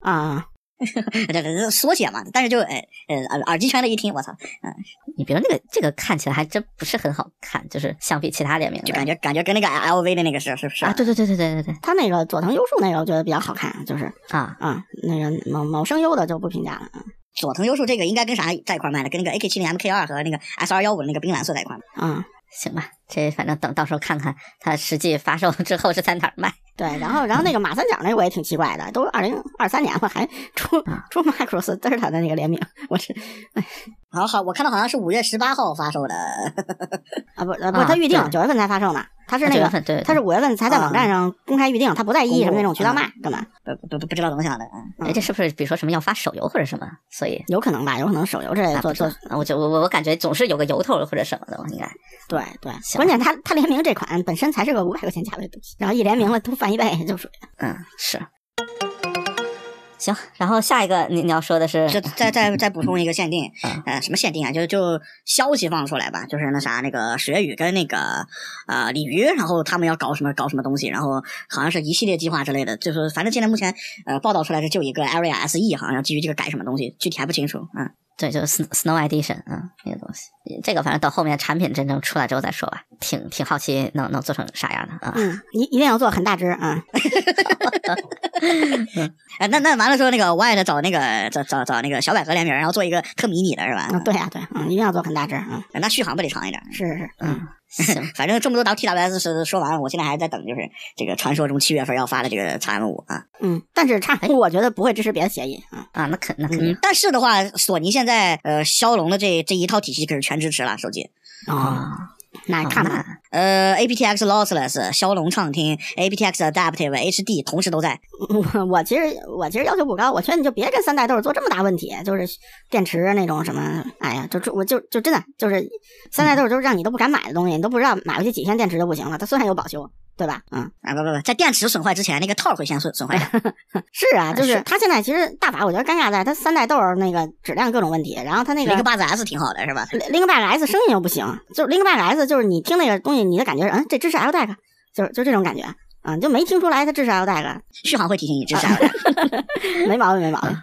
[SPEAKER 6] 啊，
[SPEAKER 4] 这这这缩写嘛，但是就呃呃耳耳机圈的一听，我操，嗯
[SPEAKER 5] 你别说那个这个看起来还真不是很好看，就是相比其他联名的
[SPEAKER 4] 就感觉感觉跟那个 LV 的那个是是不是
[SPEAKER 5] 啊，对对对对对对对
[SPEAKER 6] 他那个佐藤优树那个我觉得比较好看，就是
[SPEAKER 5] 啊，
[SPEAKER 6] 啊，那个某某声优的就不评价了。啊
[SPEAKER 4] 佐藤优树这个应该跟啥在一块卖的？跟那个 AK 七零 MK 二和那个 S 二幺五的那个冰蓝色在一块卖。
[SPEAKER 6] 嗯，
[SPEAKER 5] 行吧，这反正等到时候看看它实际发售之后是在哪儿卖。
[SPEAKER 6] 对，然后然后那个马三角那个我也挺奇怪的，都二零二三年了还出
[SPEAKER 5] 啊
[SPEAKER 6] 出 Macross Delta 的那个联名，我是
[SPEAKER 4] 好好，我看到好像是五月十八号发售的。
[SPEAKER 6] 啊不啊不，
[SPEAKER 5] 啊
[SPEAKER 6] 它预定
[SPEAKER 5] 对
[SPEAKER 6] 九月份才发售呢，它是那个
[SPEAKER 5] 九月份对对
[SPEAKER 6] 它是五月份才在网站上公开预定，他不在 E 什么那种渠道卖，干嘛。
[SPEAKER 4] 不不不不知道怎么想的，嗯。
[SPEAKER 5] 哎，这是不是比如说什么要发手游或者什么？所以
[SPEAKER 6] 有可能吧，有可能手游之类
[SPEAKER 5] 的
[SPEAKER 6] 做做
[SPEAKER 5] 我就我我我感觉总是有个由头或者什么的，应该。
[SPEAKER 6] 对对，
[SPEAKER 5] 行
[SPEAKER 6] 关键他他联名这款本身才是个五百块钱价位的东西，然后一联名了都翻一倍，就属于
[SPEAKER 5] 嗯是。行，然后下一个你你要说的是
[SPEAKER 4] 就再再再补充一个限定
[SPEAKER 5] 嗯，
[SPEAKER 4] 呃，什么限定啊？就就消息放出来吧，就是那啥，那个水月雨跟那个呃鲤鱼，然后他们要搞什么搞什么东西，然后好像是一系列计划之类的，就是反正现在目前呃报道出来是就一个 Area SE，好像基于这个改什么东西，具体还不清楚啊。嗯
[SPEAKER 5] 对，就是 Snow Edition 嗯那个东西，这个反正到后面产品真正出来之后再说吧，挺挺好奇能能做成啥样的啊。
[SPEAKER 6] 嗯，一一定要做很大只啊，
[SPEAKER 4] 嗯，那那完了之后，那个 White 找那个找找找那个小百合联名，然后做一个特迷你的是吧？
[SPEAKER 6] 嗯对呀对，嗯，一定要做很大只，啊，
[SPEAKER 4] 那续航不得长一点？
[SPEAKER 6] 是是，
[SPEAKER 5] 嗯，行，
[SPEAKER 4] 反正这么多 TWS 是说完了，我现在还在等，就是这个传说中七月份要发的这个 XM 五啊。
[SPEAKER 6] 嗯，但是 x M 五我觉得不会支持别的协议啊，
[SPEAKER 5] 啊，那肯那肯定
[SPEAKER 4] 嗯，但是的话，索尼现在呃骁龙的这这一套体系可是全支持了手机。
[SPEAKER 6] 哦，
[SPEAKER 5] 啊，
[SPEAKER 6] 那看看，
[SPEAKER 4] 呃，aptX Lossless、骁龙畅听、aptX Adaptive HD 同时都在。
[SPEAKER 6] 我我其实我其实要求不高，我觉得你就别跟三代豆做这么大问题，就是电池那种什么，哎呀，就就我就就真的就是三代豆就是让你都不敢买的东西，你都不知道买回去几天电池就不行了，它虽然有保修，对吧？嗯，
[SPEAKER 4] 啊不不不，在电池损坏之前，那个套会先损损坏的。
[SPEAKER 6] 是啊，就是
[SPEAKER 5] 是
[SPEAKER 6] 它现在其实大法，我觉得尴尬在它三代豆那个质量各种问题，然后它那个
[SPEAKER 4] 那个八子 S 挺好的是吧
[SPEAKER 6] ？Linkback S 声音又不行，就是 Linkback S 就是你听那个东西，你的感觉是嗯，这支持 L deck，就是就这种感觉啊，你就没听出来它支持 LDAC，
[SPEAKER 4] 续航会提醒你支持 LDAC。
[SPEAKER 6] 没毛病，没毛病。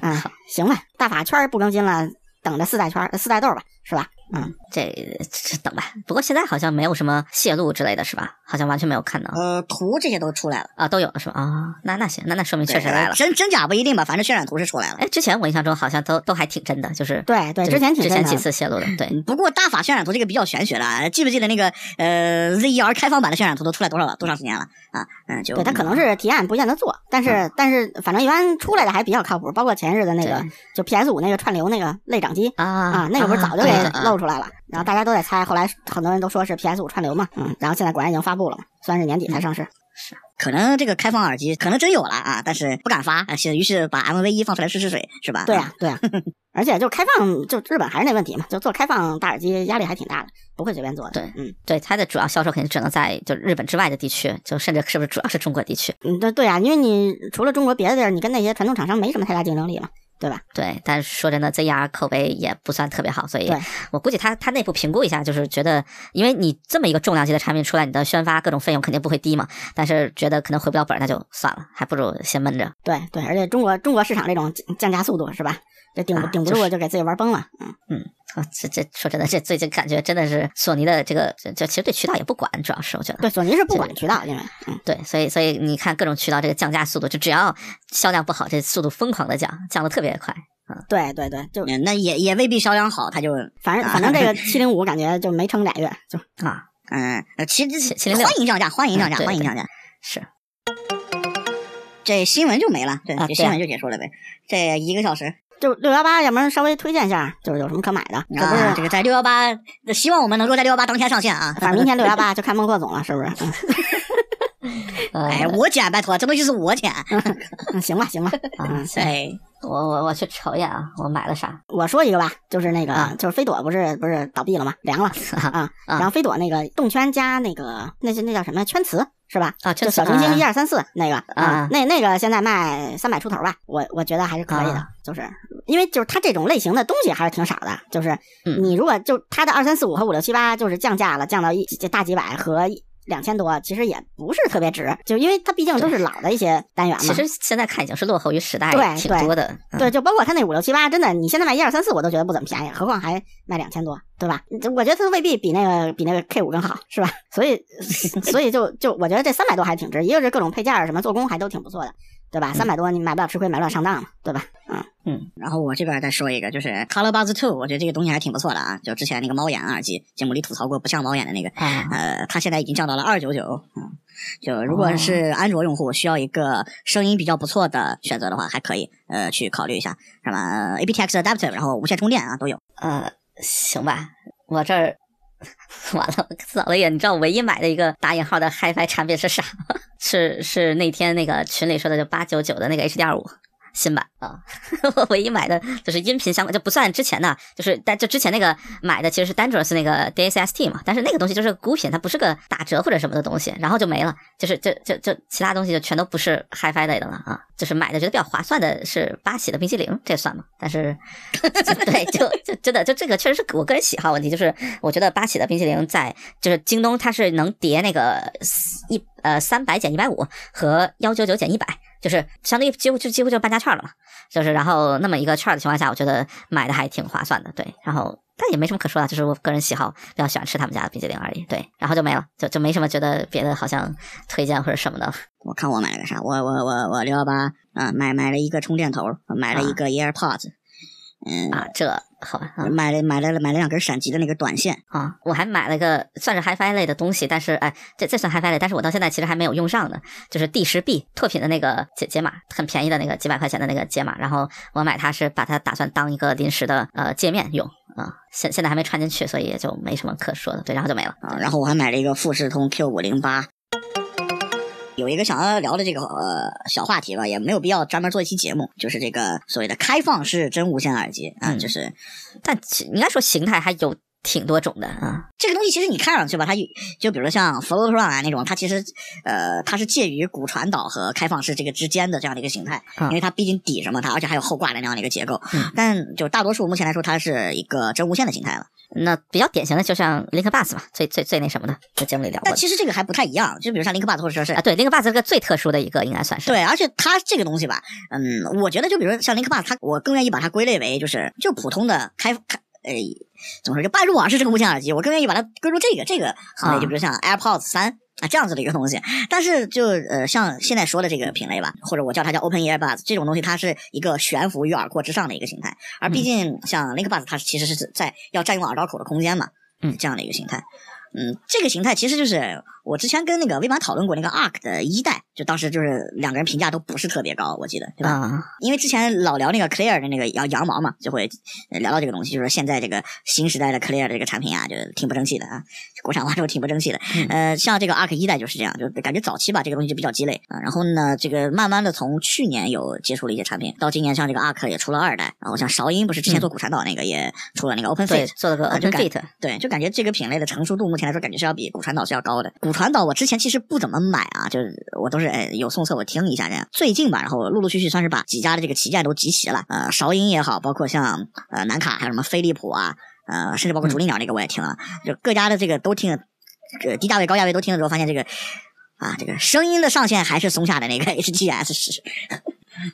[SPEAKER 6] 嗯，行吧，大法圈不更新了，等着四代圈、四代豆吧，是吧？嗯，
[SPEAKER 5] 这这等吧。不过现在好像没有什么泄露之类的是吧？好像完全没有看到
[SPEAKER 4] 呃，图这些都出来了，
[SPEAKER 5] 啊，都有了是吧？啊，那那行，那那说明确实来了。
[SPEAKER 4] 真真假不一定吧，反正渲染图是出来了。
[SPEAKER 5] 哎，之前我印象中好像都都还挺真的，就是
[SPEAKER 6] 对对，之前挺
[SPEAKER 5] 之前几。次泄露的，对，
[SPEAKER 4] 不过大法渲染图这个比较玄学了啊，记不记得那个呃 ZER 开放版的渲染图都出来多少了多长时间了啊？嗯，就
[SPEAKER 6] 对，它可能是提案不见得做，但是但是反正一般出来的还比较靠谱，包括前日的那个就 PS 五那个串流那个类掌机
[SPEAKER 5] 啊
[SPEAKER 6] 啊，那个不是早就露出来了，然后大家都在猜，后来很多人都说是 PS 五串流嘛，嗯，然后现在果然已经发布了嘛，虽然是年底才上市，是
[SPEAKER 4] 可能这个开放耳机可能真有了啊，但是不敢发，啊是于是把 MV 一放出来试试水，是吧？
[SPEAKER 6] 对呀、对呀、而且就开放，就日本还是那问题嘛，就做开放大耳机压力还挺大的，不会随便做的。
[SPEAKER 5] 对
[SPEAKER 6] 嗯
[SPEAKER 5] 对，它的主要销售肯定只能在就日本之外的地区，就甚至是不是主要是中国地区？
[SPEAKER 6] 嗯，对对啊、因为你除了中国别的地儿，你跟那些传统厂商没什么太大竞争力嘛，对吧？
[SPEAKER 5] 对，但是说真的，ZR 口碑也不算特别好，所以
[SPEAKER 6] 对
[SPEAKER 5] 我估计他他内部评估一下，就是觉得，因为你这么一个重量级的产品出来，你的宣发各种费用肯定不会低嘛，但是觉得可能回不了本儿，那就算了，还不如先闷着。
[SPEAKER 6] 对对，而且中国中国市场这种降降价速度是吧？这顶顶不住就给自己玩崩了。嗯嗯，
[SPEAKER 5] 啊，这这说真的，这最近感觉真的是索尼的这个，这这其实对渠道也不管，主要是我觉得。
[SPEAKER 6] 对，索尼是不管渠道，因为嗯，
[SPEAKER 5] 对，所以所以你看各种渠道这个降价速度，就只要销量不好，这速度疯狂的降，降的特别快。
[SPEAKER 6] 对对对，就
[SPEAKER 4] 嗯，那也也未必销量好，他就
[SPEAKER 6] 反正反正这个七零五感觉就没撑俩月，就
[SPEAKER 5] 啊，
[SPEAKER 4] 嗯，呃其实
[SPEAKER 5] 706
[SPEAKER 4] 欢迎降价，欢迎降价，欢迎降价。
[SPEAKER 5] 是
[SPEAKER 4] 这新闻就没了，对，
[SPEAKER 5] 啊对
[SPEAKER 4] 这新闻就结束了呗。这一个小时，
[SPEAKER 6] 就六幺八，要不然稍微推荐一下，就是有什么可买的，这不是
[SPEAKER 4] 啊，这个在六幺八，希望我们能够在六幺八当天上线啊。
[SPEAKER 6] 反正明天六幺八就看孟获总了，是不是？嗯
[SPEAKER 5] 呃，
[SPEAKER 4] 哎，我捡，拜托，这东西是我捡。
[SPEAKER 6] 嗯，行吧行吧，
[SPEAKER 5] 啊，
[SPEAKER 6] 嗯，
[SPEAKER 5] 我我我去瞅一眼啊，我买了啥？
[SPEAKER 6] 我说一个吧，就是那个、
[SPEAKER 5] 啊
[SPEAKER 6] 就是飞朵不是不是倒闭了吗？凉了 啊，
[SPEAKER 5] 啊
[SPEAKER 6] 然后飞朵那个动圈加那个那是那叫什么圈词是吧？
[SPEAKER 5] 啊，
[SPEAKER 6] 就
[SPEAKER 5] 这
[SPEAKER 6] 小行星一二三四那个
[SPEAKER 5] 啊
[SPEAKER 6] 那那个现在卖三百出头吧，我我觉得还是可以的，
[SPEAKER 5] 啊。
[SPEAKER 6] 就是因为就是它这种类型的东西还是挺少的，就是
[SPEAKER 5] 嗯。
[SPEAKER 6] 你如果就它的二三四五和五六七八就是降价了，降到一这大几百和两千多，其实也不是特别值，就因为它毕竟都是老的一些单元嘛。
[SPEAKER 5] 其实现在看已经是落后于时代，
[SPEAKER 6] 对对
[SPEAKER 5] 挺多的。嗯
[SPEAKER 6] 对，就包括它那五六七八，真的，你现在卖一二三四，我都觉得不怎么便宜，何况还卖两千多，对吧？我觉得它未必比那个比那个 K 五更好，是吧？所以，所以就就我觉得这三百多还挺值，一个是各种配件儿什么做工还都挺不错的，对吧？三百多你买不了吃亏，买不了上当嘛，对吧？嗯嗯，
[SPEAKER 4] 然后我这边再说一个，就是 Color Buzz Two，我觉得这个东西还挺不错的啊。就之前那个猫眼耳机，节目里吐槽过不像猫眼的那个，
[SPEAKER 5] 啊，
[SPEAKER 4] 呃，它现在已经降到了二九九，嗯，就如果是安卓用户需要一个声音比较不错的选择的话，还可以呃去考虑一下，什么 aptX Adaptive，然后无线充电啊都有。
[SPEAKER 5] 呃，行吧，我这儿 完了，我扫了一眼，你知道我唯一买的一个打引号的 HiFi 产品是啥吗？是是那天那个群里说的，就八九九的那个 H D 二五。新版啊，我唯一买的就是音频相关，就不算之前的，就是但就之前那个买的其实是 Dangerous 那个 DACST 嘛，但是那个东西就是孤品，它不是个打折或者什么的东西，然后就没了，就是就就就其他东西就全都不是 HiFi 类的了啊，就是买的觉得比较划算的是八喜的冰淇淋，这算吗？但是 对，就就真的就这个确实是我个人喜好问题，就是我觉得八喜的冰淇淋在就是京东它是能叠那个一呃三百减一百五和幺九九减一百，就是相当于几乎就几乎就是半价券了嘛，就是然后那么一个券的情况下，我觉得买的还挺划算的，对，然后但也没什么可说的，就是我个人喜好比较喜欢吃他们家的冰淇淋而已，对，然后就没了，就就没什么觉得别的好像推荐或者什么的，
[SPEAKER 4] 我看我买了个啥？我我我我六幺八啊，买买了一个充电头，买了一个 AirPods，嗯
[SPEAKER 5] 啊，这好吧，啊
[SPEAKER 4] 买了买了买了两根闪极的那个短线，
[SPEAKER 5] 啊，我还买了个算是 HiFi 类的东西，但是哎，这这算 HiFi 类，但是我到现在其实还没有用上呢。就是第十 B 拓品的那个解解码，很便宜的那个几百块钱的那个解码，然后我买它是把它打算当一个临时的呃界面用啊，现现在还没串进去，所以也就没什么可说的，对，然后就没了。
[SPEAKER 4] 啊，然后我还买了一个富士通 Q 五零八。有一个想要聊的这个呃小话题吧，也没有必要专门做一期节目，就是这个所谓的开放式真无线耳机啊，
[SPEAKER 5] 嗯。
[SPEAKER 4] 就是
[SPEAKER 5] 但其应该说形态还有挺多种的啊。
[SPEAKER 4] 这个东西其实你看上去吧，它有就比如说像 Float Run 啊那种，它其实呃它是介于骨传导和开放式这个之间的这样的一个形态，
[SPEAKER 5] 嗯
[SPEAKER 4] 因为它毕竟底什么，它而且还有后挂的那样的一个结构。
[SPEAKER 5] 嗯
[SPEAKER 4] 但就大多数目前来说，它是一个真无线的形态了。
[SPEAKER 5] 那比较典型的就像 Link Bus 吧，最最最那什么的，在节目里聊过
[SPEAKER 4] 但其实这个还不太一样，就比如像 LinkBus 或者说是
[SPEAKER 5] 啊。对，Link Bus 这个最特殊的一个，应该算是。
[SPEAKER 4] 对，而且它这个东西吧，嗯，我觉得就比如说像 LinkBus，它我更愿意把它归类为就是就普通的开开呃怎么说就半入耳式这个无线耳机，我更愿意把它归入这个这个行类，
[SPEAKER 5] 啊
[SPEAKER 4] 就比如像 AirPods 三。啊，这样子的一个东西，但是就呃，像现在说的这个品类吧，或者我叫它叫 Open Ear Buds 这种东西，它是一个悬浮于耳廓之上的一个形态，而毕竟像 LinkBuds 它其实是在要占用耳道口的空间嘛，
[SPEAKER 5] 嗯
[SPEAKER 4] 这样的一个形态。嗯，这个形态其实就是我之前跟那个威马讨论过那个 Arc 的一代，就当时就是两个人评价都不是特别高，我记得对吧？
[SPEAKER 5] 啊，
[SPEAKER 4] 因为之前老聊那个 Clear 的那个羊羊毛嘛，就会呃聊到这个东西，就是现在这个新时代的 Clear 的这个产品啊，就挺不争气的啊，国产化之后挺不争气的。呃，像这个 Arc 一代就是这样，就感觉早期吧这个东西就比较鸡肋啊，然后呢，这个慢慢的从去年有接触了一些产品，到今年像这个 Arc 也出了二代，然后像韶音不是之前做骨传导那个也出了那个 Open
[SPEAKER 5] 对
[SPEAKER 4] ，Fit，
[SPEAKER 5] 做了个 Open
[SPEAKER 4] 感
[SPEAKER 5] Fit，
[SPEAKER 4] 对，就感觉这个品类的成熟度目前来说，感觉是要比骨传导是要高的。骨传导我之前其实不怎么买啊，就是我都是哎有送测我听一下这样。最近吧，然后陆陆续续算是把几家的这个旗舰都集齐了，呃，韶音也好，包括像呃南卡还有什么飞利浦啊，呃，甚至包括竹林鸟那个我也听了，就各家的这个都听了，呃，低价位高价位都听了之后，发现这个。啊，这个声音的上限还是松下的那个 HTS 十，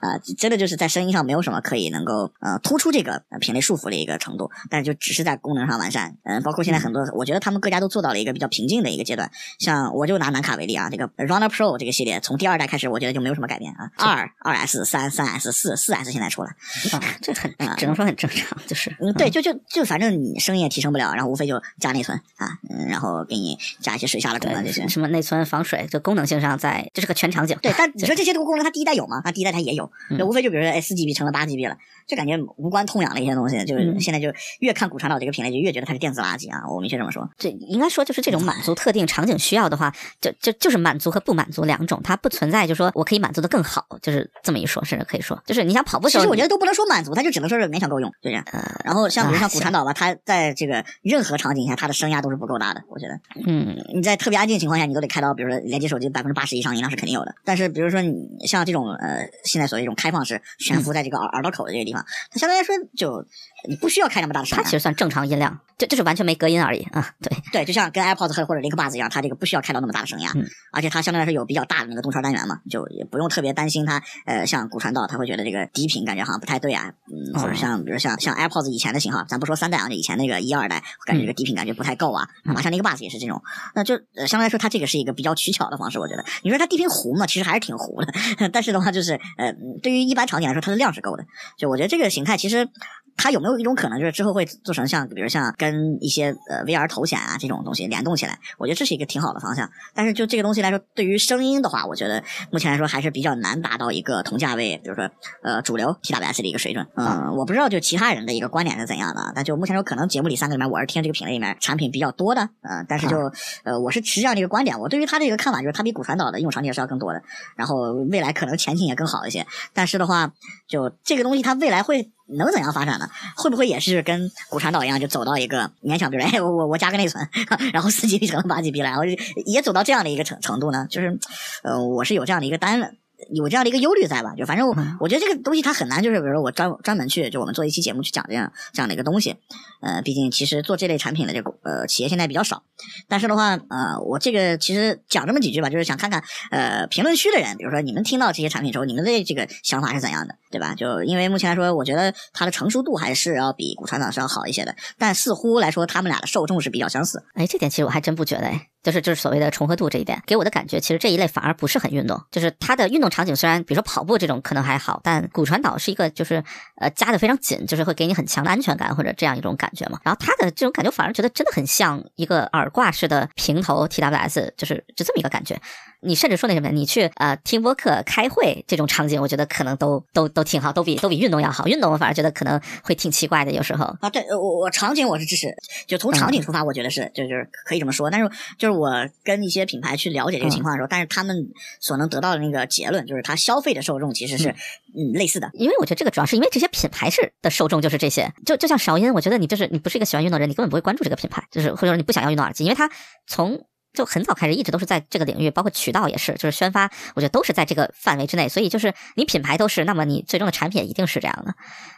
[SPEAKER 4] 啊，真的就是在声音上没有什么可以能够呃突出这个呃品类束缚的一个程度，但是就只是在功能上完善，嗯、包括现在很多，我觉得他们各家都做到了一个比较平静的一个阶段。像我就拿南卡为例啊，这个 Runner Pro 这个系列从第二代开始，我觉得就没有什么改变啊，二、二 S、三、三 S、四、四 S 现在出了，
[SPEAKER 5] 啊，这很
[SPEAKER 4] 啊
[SPEAKER 5] 只能说很正常，就是
[SPEAKER 4] 嗯，对，就就就反正你声音也提升不了，然后无非就加内存啊，嗯，然后给你加一些水下的功能这些。
[SPEAKER 5] 什么内存、防水，就功能性上在，这是个全场景。
[SPEAKER 4] 对，但你说这些功能它第一代有吗？它第一代它也有，那无非就比如说哎四 GB 成了八 GB 了，就感觉无关痛痒的一些东西，就是
[SPEAKER 5] 嗯
[SPEAKER 4] 现在就越看骨传导这个品类，就越觉得它是电子垃圾啊，我明确这么说。
[SPEAKER 5] 这应该说就是这种满足特定场景需要的话，就就就是满足和不满足两种，它不存在就说我可以满足的更好，就是这么一说，甚至可以说，就是你想跑步的时候，
[SPEAKER 4] 其实我觉得都不能说满足，它就只能说是勉强够用，就这样。
[SPEAKER 5] 呃，
[SPEAKER 4] 然后像比如像
[SPEAKER 5] 啊
[SPEAKER 4] 骨传导吧，它在这个任何场景下，它的声压都是不够大的，我觉得。
[SPEAKER 5] 嗯，
[SPEAKER 4] 你在特别安静的情况下，你都得开到，比如说连接手机百分之八十以上音量是肯定有的。但是比如说你像这种呃，现在所谓一种开放式悬浮在这个耳耳朵口的这个地方，它相对来说就你不需要开那么大的声压
[SPEAKER 5] 它其。实算正常音量，就就是完全没隔音而已啊。对，
[SPEAKER 4] 对，就像跟 AirPods 和或者 LinkBuds 一样，它这个不需要开到那么大的声压，
[SPEAKER 5] 嗯。
[SPEAKER 4] 而且它相对来说有比较大的那个动圈单元嘛，就也不用特别担心它呃像骨传导，它会觉得这个低频感觉好像不太对啊，嗯，或者像比如像像 AirPods 以前的型号，咱不说三代啊，就以前那个一二代，感觉这个低频感觉不太够啊，
[SPEAKER 5] 嗯。
[SPEAKER 4] 马上 LinkBuds 也是这种，那就呃相对来说它这个是一个比较取巧的方式，我觉得。你说它低频糊嘛，其实还是挺糊的，但是的话就是呃对于一般场景来说，它的量是够的，就我觉得这个形态其实。它有没有一种可能，就是之后会做成像，比如像跟一些呃 VR 头显啊这种东西联动起来？我觉得这是一个挺好的方向。但是就这个东西来说，对于声音的话，我觉得目前来说还是比较难达到一个同价位，比如说呃主流 TWS 的一个水准。嗯，我不知道就其他人的一个观点是怎样的，但就目前来说，可能节目里三个里面，我是听这个品类里面产品比较多的。嗯、但是就呃我是持这样的一个观点，我对于它这个看法就是它比骨传导的应用场景是要更多的，然后未来可能前景也更好一些。但是的话，就这个东西它未来会能怎样发展呢？会不会也是跟骨传导一样，就走到一个勉强，比如哎，我我我加个内存，然后四 G B 成了八 G B 了，然后也走到这样的一个程程度呢？就是，呃，我是有这样的一个担有这样的一个忧虑在吧？就反正我我觉得这个东西它很难，就是比如说我专专门去就我们做一期节目去讲这样这样的一个东西，呃，毕竟其实做这类产品的这个呃企业现在比较少，但是的话，呃，我这个其实讲这么几句吧，就是想看看呃评论区的人，比如说你们听到这些产品之后，你们的这个想法是怎样的，对吧？就因为目前来说，我觉得它的成熟度还是要比骨传导是要好一些的，但似乎来说他们俩的受众是比较相似。
[SPEAKER 5] 哎，这点其实我还真不觉得，哎，就是就是所谓的重合度这一点，给我的感觉，其实这一类反而不是很运动，就是它的运动场景虽然比如说跑步这种可能还好，但骨传导是一个就是呃夹的非常紧，就是会给你很强的安全感或者这样一种感觉嘛。然后它的这种感觉反而觉得真的很像一个耳挂式的平头 TWS，就是就这么一个感觉。你甚至说那什么，你去呃听播客、开会这种场景，我觉得可能都都都挺好，都比都比运动要好。运动我反而觉得可能会挺奇怪的，有时候。
[SPEAKER 4] 啊，对，呃我我场景我是支持，就从场景出发，我觉得是，就就是可以这么说。但是就是我跟一些品牌去了解这个情况的时候，但是他们所能得到的那个结论，就是他消费的受众其实是嗯类似的。
[SPEAKER 5] 因为我觉得这个主要是因为这些品牌是的受众就是这些，就就像韶音，我觉得你就是你不是一个喜欢运动的人，你根本不会关注这个品牌，就是或者说你不想要运动耳机，因为它从就很早开始一直都是在这个领域，包括渠道也是，就是宣发，我觉得都是在这个范围之内，所以就是你品牌都是，那么你最终的产品一定是这样的。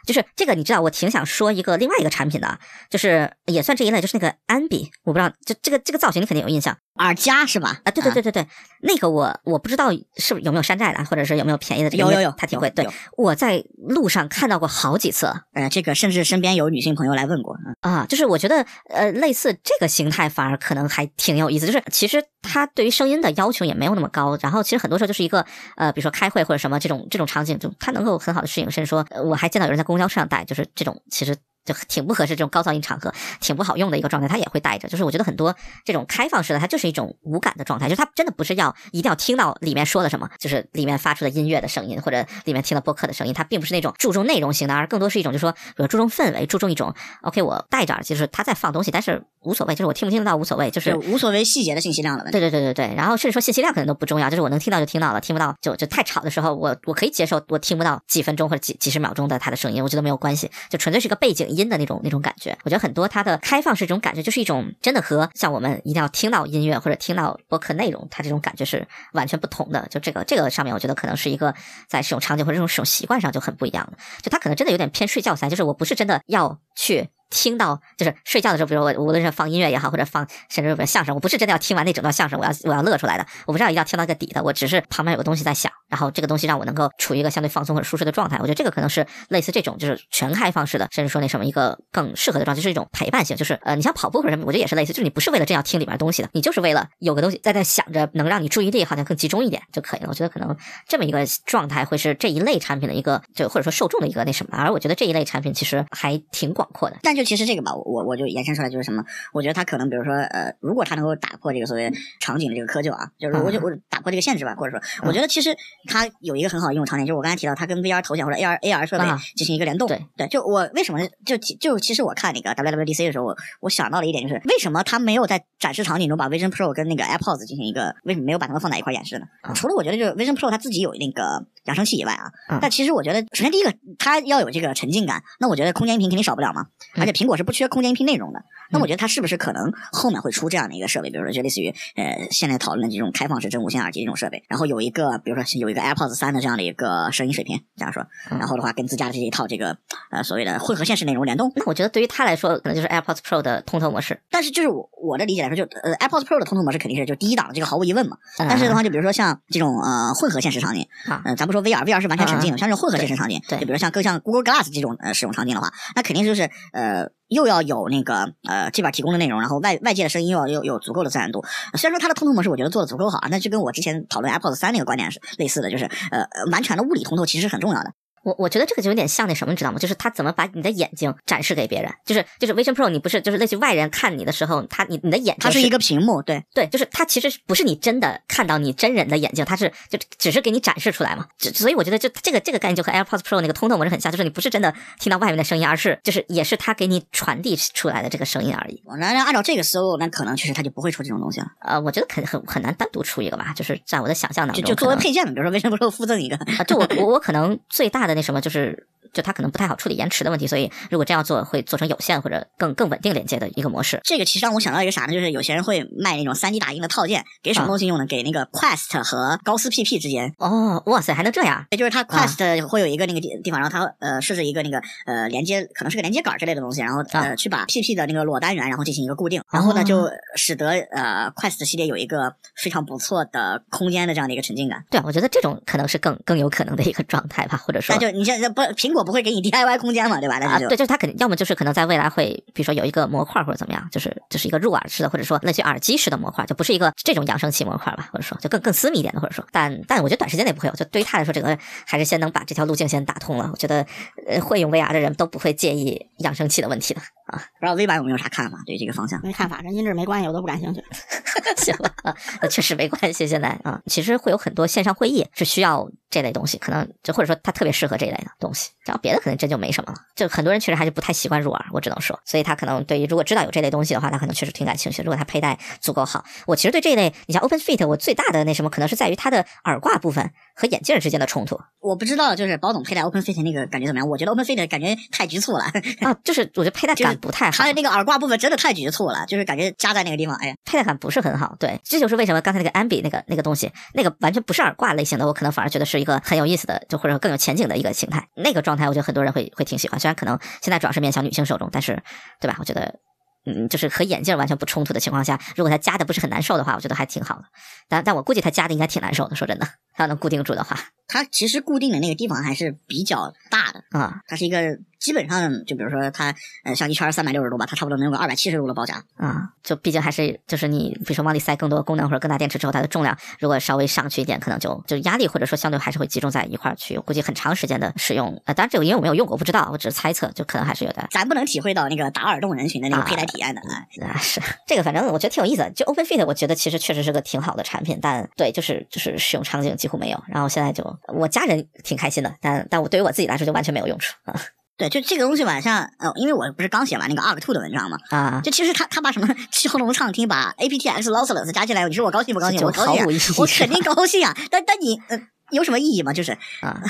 [SPEAKER 5] 就是这个你知道，我挺想说一个另外一个产品的，就是也算这一类，就是那个安比，我不知道，就这个这个造型你肯定有印象。
[SPEAKER 4] 耳夹是吧？
[SPEAKER 5] 啊，对对对对对，那个我我不知道是不是有没有山寨的，或者是有没有便宜的，
[SPEAKER 4] 有有有。
[SPEAKER 5] 它挺贵。对我在路上看到过好几次。
[SPEAKER 4] 呃，这个甚至身边有女性朋友来问过，嗯
[SPEAKER 5] 啊，就是我觉得呃，类似这个形态反而可能还挺有意思，就是其实它对于声音的要求也没有那么高，然后其实很多时候就是一个呃，比如说开会或者什么这种这种场景，就它能够很好的适应，甚至说呃我还见到有人在公交车上戴，就是这种其实。就挺不合适这种高噪音场合，挺不好用的一个状态，他也会带着。就是我觉得很多这种开放式的，它就是一种无感的状态，就是它真的不是要一定要听到里面说的什么，就是里面发出的音乐的声音，或者里面听的播客的声音，它并不是那种注重内容型的，而更多是一种就是说，比如注重氛围，注重一种 OK，我戴着耳机，就是他在放东西，但是无所谓，就是我听不听得到无所谓，就是
[SPEAKER 4] 无所谓细节的信息量的问题。
[SPEAKER 5] 对对对对对，然后甚至说信息量可能都不重要，就是我能听到就听到了，听不到就就太吵的时候，我我可以接受我听不到几分钟或者几几十秒钟的它的声音，我觉得没有关系，就纯粹是一个背景音的那种那种感觉。我觉得很多它的开放式这种感觉，就是一种真的和像我们一定要听到音乐或者听到播客内容，它这种感觉是完全不同的。就这个这个上面，我觉得可能是一个在使用场景或者这种使用习惯上就很不一样的。就它可能真的有点偏睡觉三，就是我不是真的要去。听到就是睡觉的时候，比如我无论是放音乐也好，或者放甚至比如相声，我不是真的要听完那整段相声，我要我要乐出来的，我不是要一定要听到个底的，我只是旁边有个东西在响，然后这个东西让我能够处于一个相对放松或者舒适的状态。我觉得这个可能是类似这种就是全开放式的，甚至说那什么一个更适合的状态，就是一种陪伴性，就是呃，你像跑步或者什么，我觉得也是类似，就是你不是为了真要听里面东西的，你就是为了有个东西在那想着，能让你注意力好像更集中一点就可以了。我觉得可能这么一个状态会是这一类产品的一个就或者说受众的一个那什么，而我觉得这一类产品其实还挺广阔的。
[SPEAKER 4] 但就其实这个吧，我我就延伸出来就是什么？我觉得它可能比如说呃，如果它能够打破这个所谓场景的这个窠臼啊，就是我就我打破这个限制吧，或者说，我觉得其实它有一个很好的应用场景，就是我刚才提到它跟 VR 头显或者 AR AR 设备
[SPEAKER 5] 啊
[SPEAKER 4] 进行一个联动。
[SPEAKER 5] 对
[SPEAKER 4] 对，就我为什么就就其实我看那个 WWDC 的时候，我我想到了一点，就是为什么它没有在展示场景中把 Vision Pro 跟那个 AirPods 进行一个为什么没有把它们放在一块演示呢？
[SPEAKER 5] 啊
[SPEAKER 4] 除了我觉得就是 Vision Pro 它自己有那个扬声器以外啊，
[SPEAKER 5] 嗯
[SPEAKER 4] 但其实我觉得首先第一个它要有这个沉浸感，那我觉得空间音频肯定少不了嘛，
[SPEAKER 5] 嗯
[SPEAKER 4] 而且苹果是不缺空间音频内容的。那我觉得它是不是可能后面会出这样的一个设备，比如说就类似于呃现在讨论的这种开放式真无线耳机这种设备，然后有一个比如说有一个 AirPods 三的这样的一个声音水平，这样说，
[SPEAKER 5] 嗯
[SPEAKER 4] 然后的话跟自家的这一套这个呃所谓的混合现实内容联动。
[SPEAKER 5] 那我觉得对于他来说，可能就是 AirPods Pro 的通透模式。
[SPEAKER 4] 但是就是我我的理解来说，就呃 AirPods Pro 的通透模式肯定是就第一档的，这个毫无疑问嘛。
[SPEAKER 5] 嗯
[SPEAKER 4] 但是的话，就比如说像这种呃混合现实场景，
[SPEAKER 5] 嗯
[SPEAKER 4] 呃，咱不说 VR，VR 是完全沉浸的，
[SPEAKER 5] 嗯
[SPEAKER 4] 像这种混合现实场景，
[SPEAKER 5] 对
[SPEAKER 4] 就比如像更像 Google Glass 这种呃使用场景的话，那肯定就是呃又要有那个呃这边提供的内容，然后外外界的声音又要有有足够的自然度。虽然说它的通透模式我觉得做的足够好啊，那就跟我之前讨论 AirPods 三那个观点是类似的，就是呃呃完全的物理通透其实是很重要的。
[SPEAKER 5] 我我觉得这个就有点像那什么，你知道吗？就是他怎么把你的眼睛展示给别人，就是就是 Vision Pro，你不是就是类似于外人看你的时候，他你你的眼睛
[SPEAKER 4] 它是一个屏幕，对，
[SPEAKER 5] 对，就是它其实不是你真的看到你真人的眼睛，它是就只是给你展示出来嘛。只所以我觉得就这个这个概念就和 AirPods Pro 那个通透模式很像，就是你不是真的听到外面的声音，而是就是也是它给你传递出来的这个声音而已。
[SPEAKER 4] 那那按照这个思路，那可能其实它就不会出这种东西了。
[SPEAKER 5] 呃，我觉得很很很难单独出一个吧，就是在我的想象当中，
[SPEAKER 4] 就就作为配件嘛，比如说 Vision Pro 附赠一个，
[SPEAKER 5] 啊，就我我我可能最大的那什么就是。就它可能不太好处理延迟的问题，所以如果这样做，会做成有线或者更更稳定连接的一个模式。
[SPEAKER 4] 这个其实让我想到一个啥呢？就是有些人会卖那种三 D 打印的套件，给什么东西用呢？给那个 Quest 和高斯 PP 之间。
[SPEAKER 5] 哦，哇塞，还能这样？
[SPEAKER 4] 也就是它 Quest 会有一个那个地地方，然后它呃设置一个那个呃连接，可能是个连接杆之类的东西，然后呃去把 PP 的那个裸单元，然后进行一个固定，然后呢就使得呃 Quest 系列有一个非常不错的空间的这样的一个沉浸感。
[SPEAKER 5] 对啊，我觉得这种可能是更更有可能的一个状态吧，或者说
[SPEAKER 4] 那就你现在不苹果不会给你 DIY 空间嘛，对吧？那
[SPEAKER 5] 啊，
[SPEAKER 4] 就
[SPEAKER 5] 对，就是它肯定要么就是可能在未来会，比如说有一个模块或者怎么样，就是就是一个入耳式的，或者说类似于耳机式的模块，就不是一个这种扬声器模块吧，或者说就更更私密一点的，或者说，但但我觉得短时间内不会有，就对于他来说，这个还是先能把这条路径先打通了。我觉得呃会用 VR 的人都不会介意扬声器的问题的。啊。
[SPEAKER 4] 不知道 V 版有没有啥看法？对这个方向，
[SPEAKER 6] 没看法，跟音质没关系，我都不感兴趣。
[SPEAKER 5] 行吧，啊，那确实没关系。现在啊，其实会有很多线上会议是需要这类东西，可能就或者说它特别适合和这一类的东西。然后别的可能真就没什么了。就很多人确实还是不太习惯入耳，我只能说，所以他可能对于如果知道有这类东西的话，他可能确实挺感兴趣。如果他佩戴足够好，我其实对这一类，你像 Open Fit，我最大的那什么可能是在于它的耳挂部分和眼镜之间的冲突
[SPEAKER 4] 我不知道，就是宝总佩戴 Open Fit 那个感觉怎么样？我觉得 Open Fit 感觉太局促了，
[SPEAKER 5] 啊，就是我觉得佩戴 感不太好
[SPEAKER 4] 它。的那个耳挂部分真的太局促了，就是感觉夹在那个地方，哎呀，
[SPEAKER 5] 佩戴感不是很好，对，这就是为什么刚才那个 Ambi 那个那个东西，那个完全不是耳挂类型的，我可能反而觉得是一个很有意思的，就或者更有前景的一个形态。那个状态，我觉得很多人会会挺喜欢，虽然可能现在主要是面向女性受众，但是对吧？我觉得。嗯，就是和眼镜完全不冲突的情况下，如果它夹的不是很难受的话，我觉得还挺好的。但但我估计它夹的应该挺难受的，说真的，它要能固定住的话
[SPEAKER 4] 它其实固定的那个地方还是比较大的，
[SPEAKER 5] 啊
[SPEAKER 4] 它是一个基本上就比如说它呃像一圈三百六十度吧，它差不多能有个二百七十度的包夹。
[SPEAKER 5] 啊，就毕竟还是就是你比如说往里塞更多功能或者更大电池之后，它的重量如果稍微上去一点，可能就就压力或者说相对还是会集中在一块儿去。我估计很长时间的使用，呃，当然这个因为我没有用过，我不知道，我只是猜测，就可能还是有点。
[SPEAKER 4] 咱不能体会到那个打耳洞人群的那个佩戴体验的，啊
[SPEAKER 5] 啊，是这个，反正我觉得挺有意思的。就 Open Fit，我觉得其实确实是个挺好的产品，但对，就是就是使用场景几乎没有。然后现在就我家人挺开心的，但但我对于我自己来说就完全没有用处啊
[SPEAKER 4] 对，就这个东西吧，像呃，因为我不是刚写完那个 Arc Two 的文章嘛，
[SPEAKER 5] 啊，
[SPEAKER 4] 就其实他他把什么骁龙畅听，把 aptX lossless 加进来，你说我高兴不高兴？我高兴、我肯定高兴啊。但但你呃有什么意义吗？就是
[SPEAKER 5] 啊，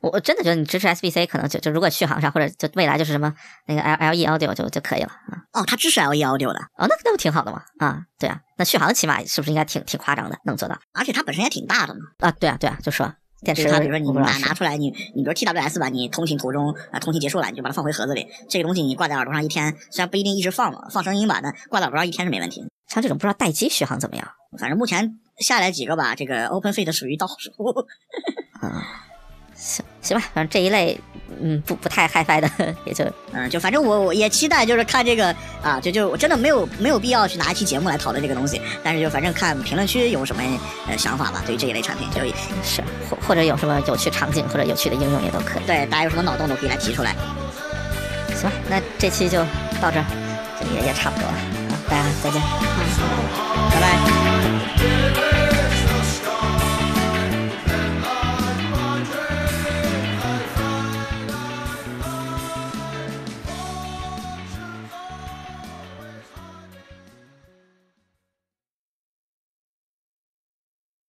[SPEAKER 5] 我我真的觉得你支持 SBC，可能就就如果续航上或者就未来就是什么那个 L L E Audio 就就可以了啊。
[SPEAKER 4] 哦，它支持 LE Audio 的，
[SPEAKER 5] 哦，那那不挺好的吗？啊，对啊，那续航起码是不是应该挺挺夸张的，能做到
[SPEAKER 4] 而且它本身也挺大的嘛。
[SPEAKER 5] 啊？对啊，对啊，就说电池，
[SPEAKER 4] 它比如说拿拿出来，你你比如 TWS 吧，你通勤途中啊、通勤结束了，你就把它放回盒子里。这个东西你挂在耳朵上一天，虽然不一定一直放嘛，放声音吧，但挂在耳朵上一天是没问题。
[SPEAKER 5] 像这种不知道待机续航怎么样
[SPEAKER 4] 反正目前下来几个吧，这个 Open Fit 属于倒数。
[SPEAKER 5] 啊？行行吧，反正这一类嗯不不太 HiFi 的 也就
[SPEAKER 4] 嗯，就反正我我也期待，就是看这个啊，就就我真的没有没有必要去拿一期节目来讨论这个东西，但是就反正看评论区有什么呃想法吧，对于这一类产品，就是
[SPEAKER 5] 或或者有什么有趣场景或者有趣的应用也都可以。
[SPEAKER 4] 对大家有什么脑洞都可以来提出来。
[SPEAKER 5] 行吧，那这期就到这儿，这也也差不多了啊，大家再见。
[SPEAKER 4] 拜拜。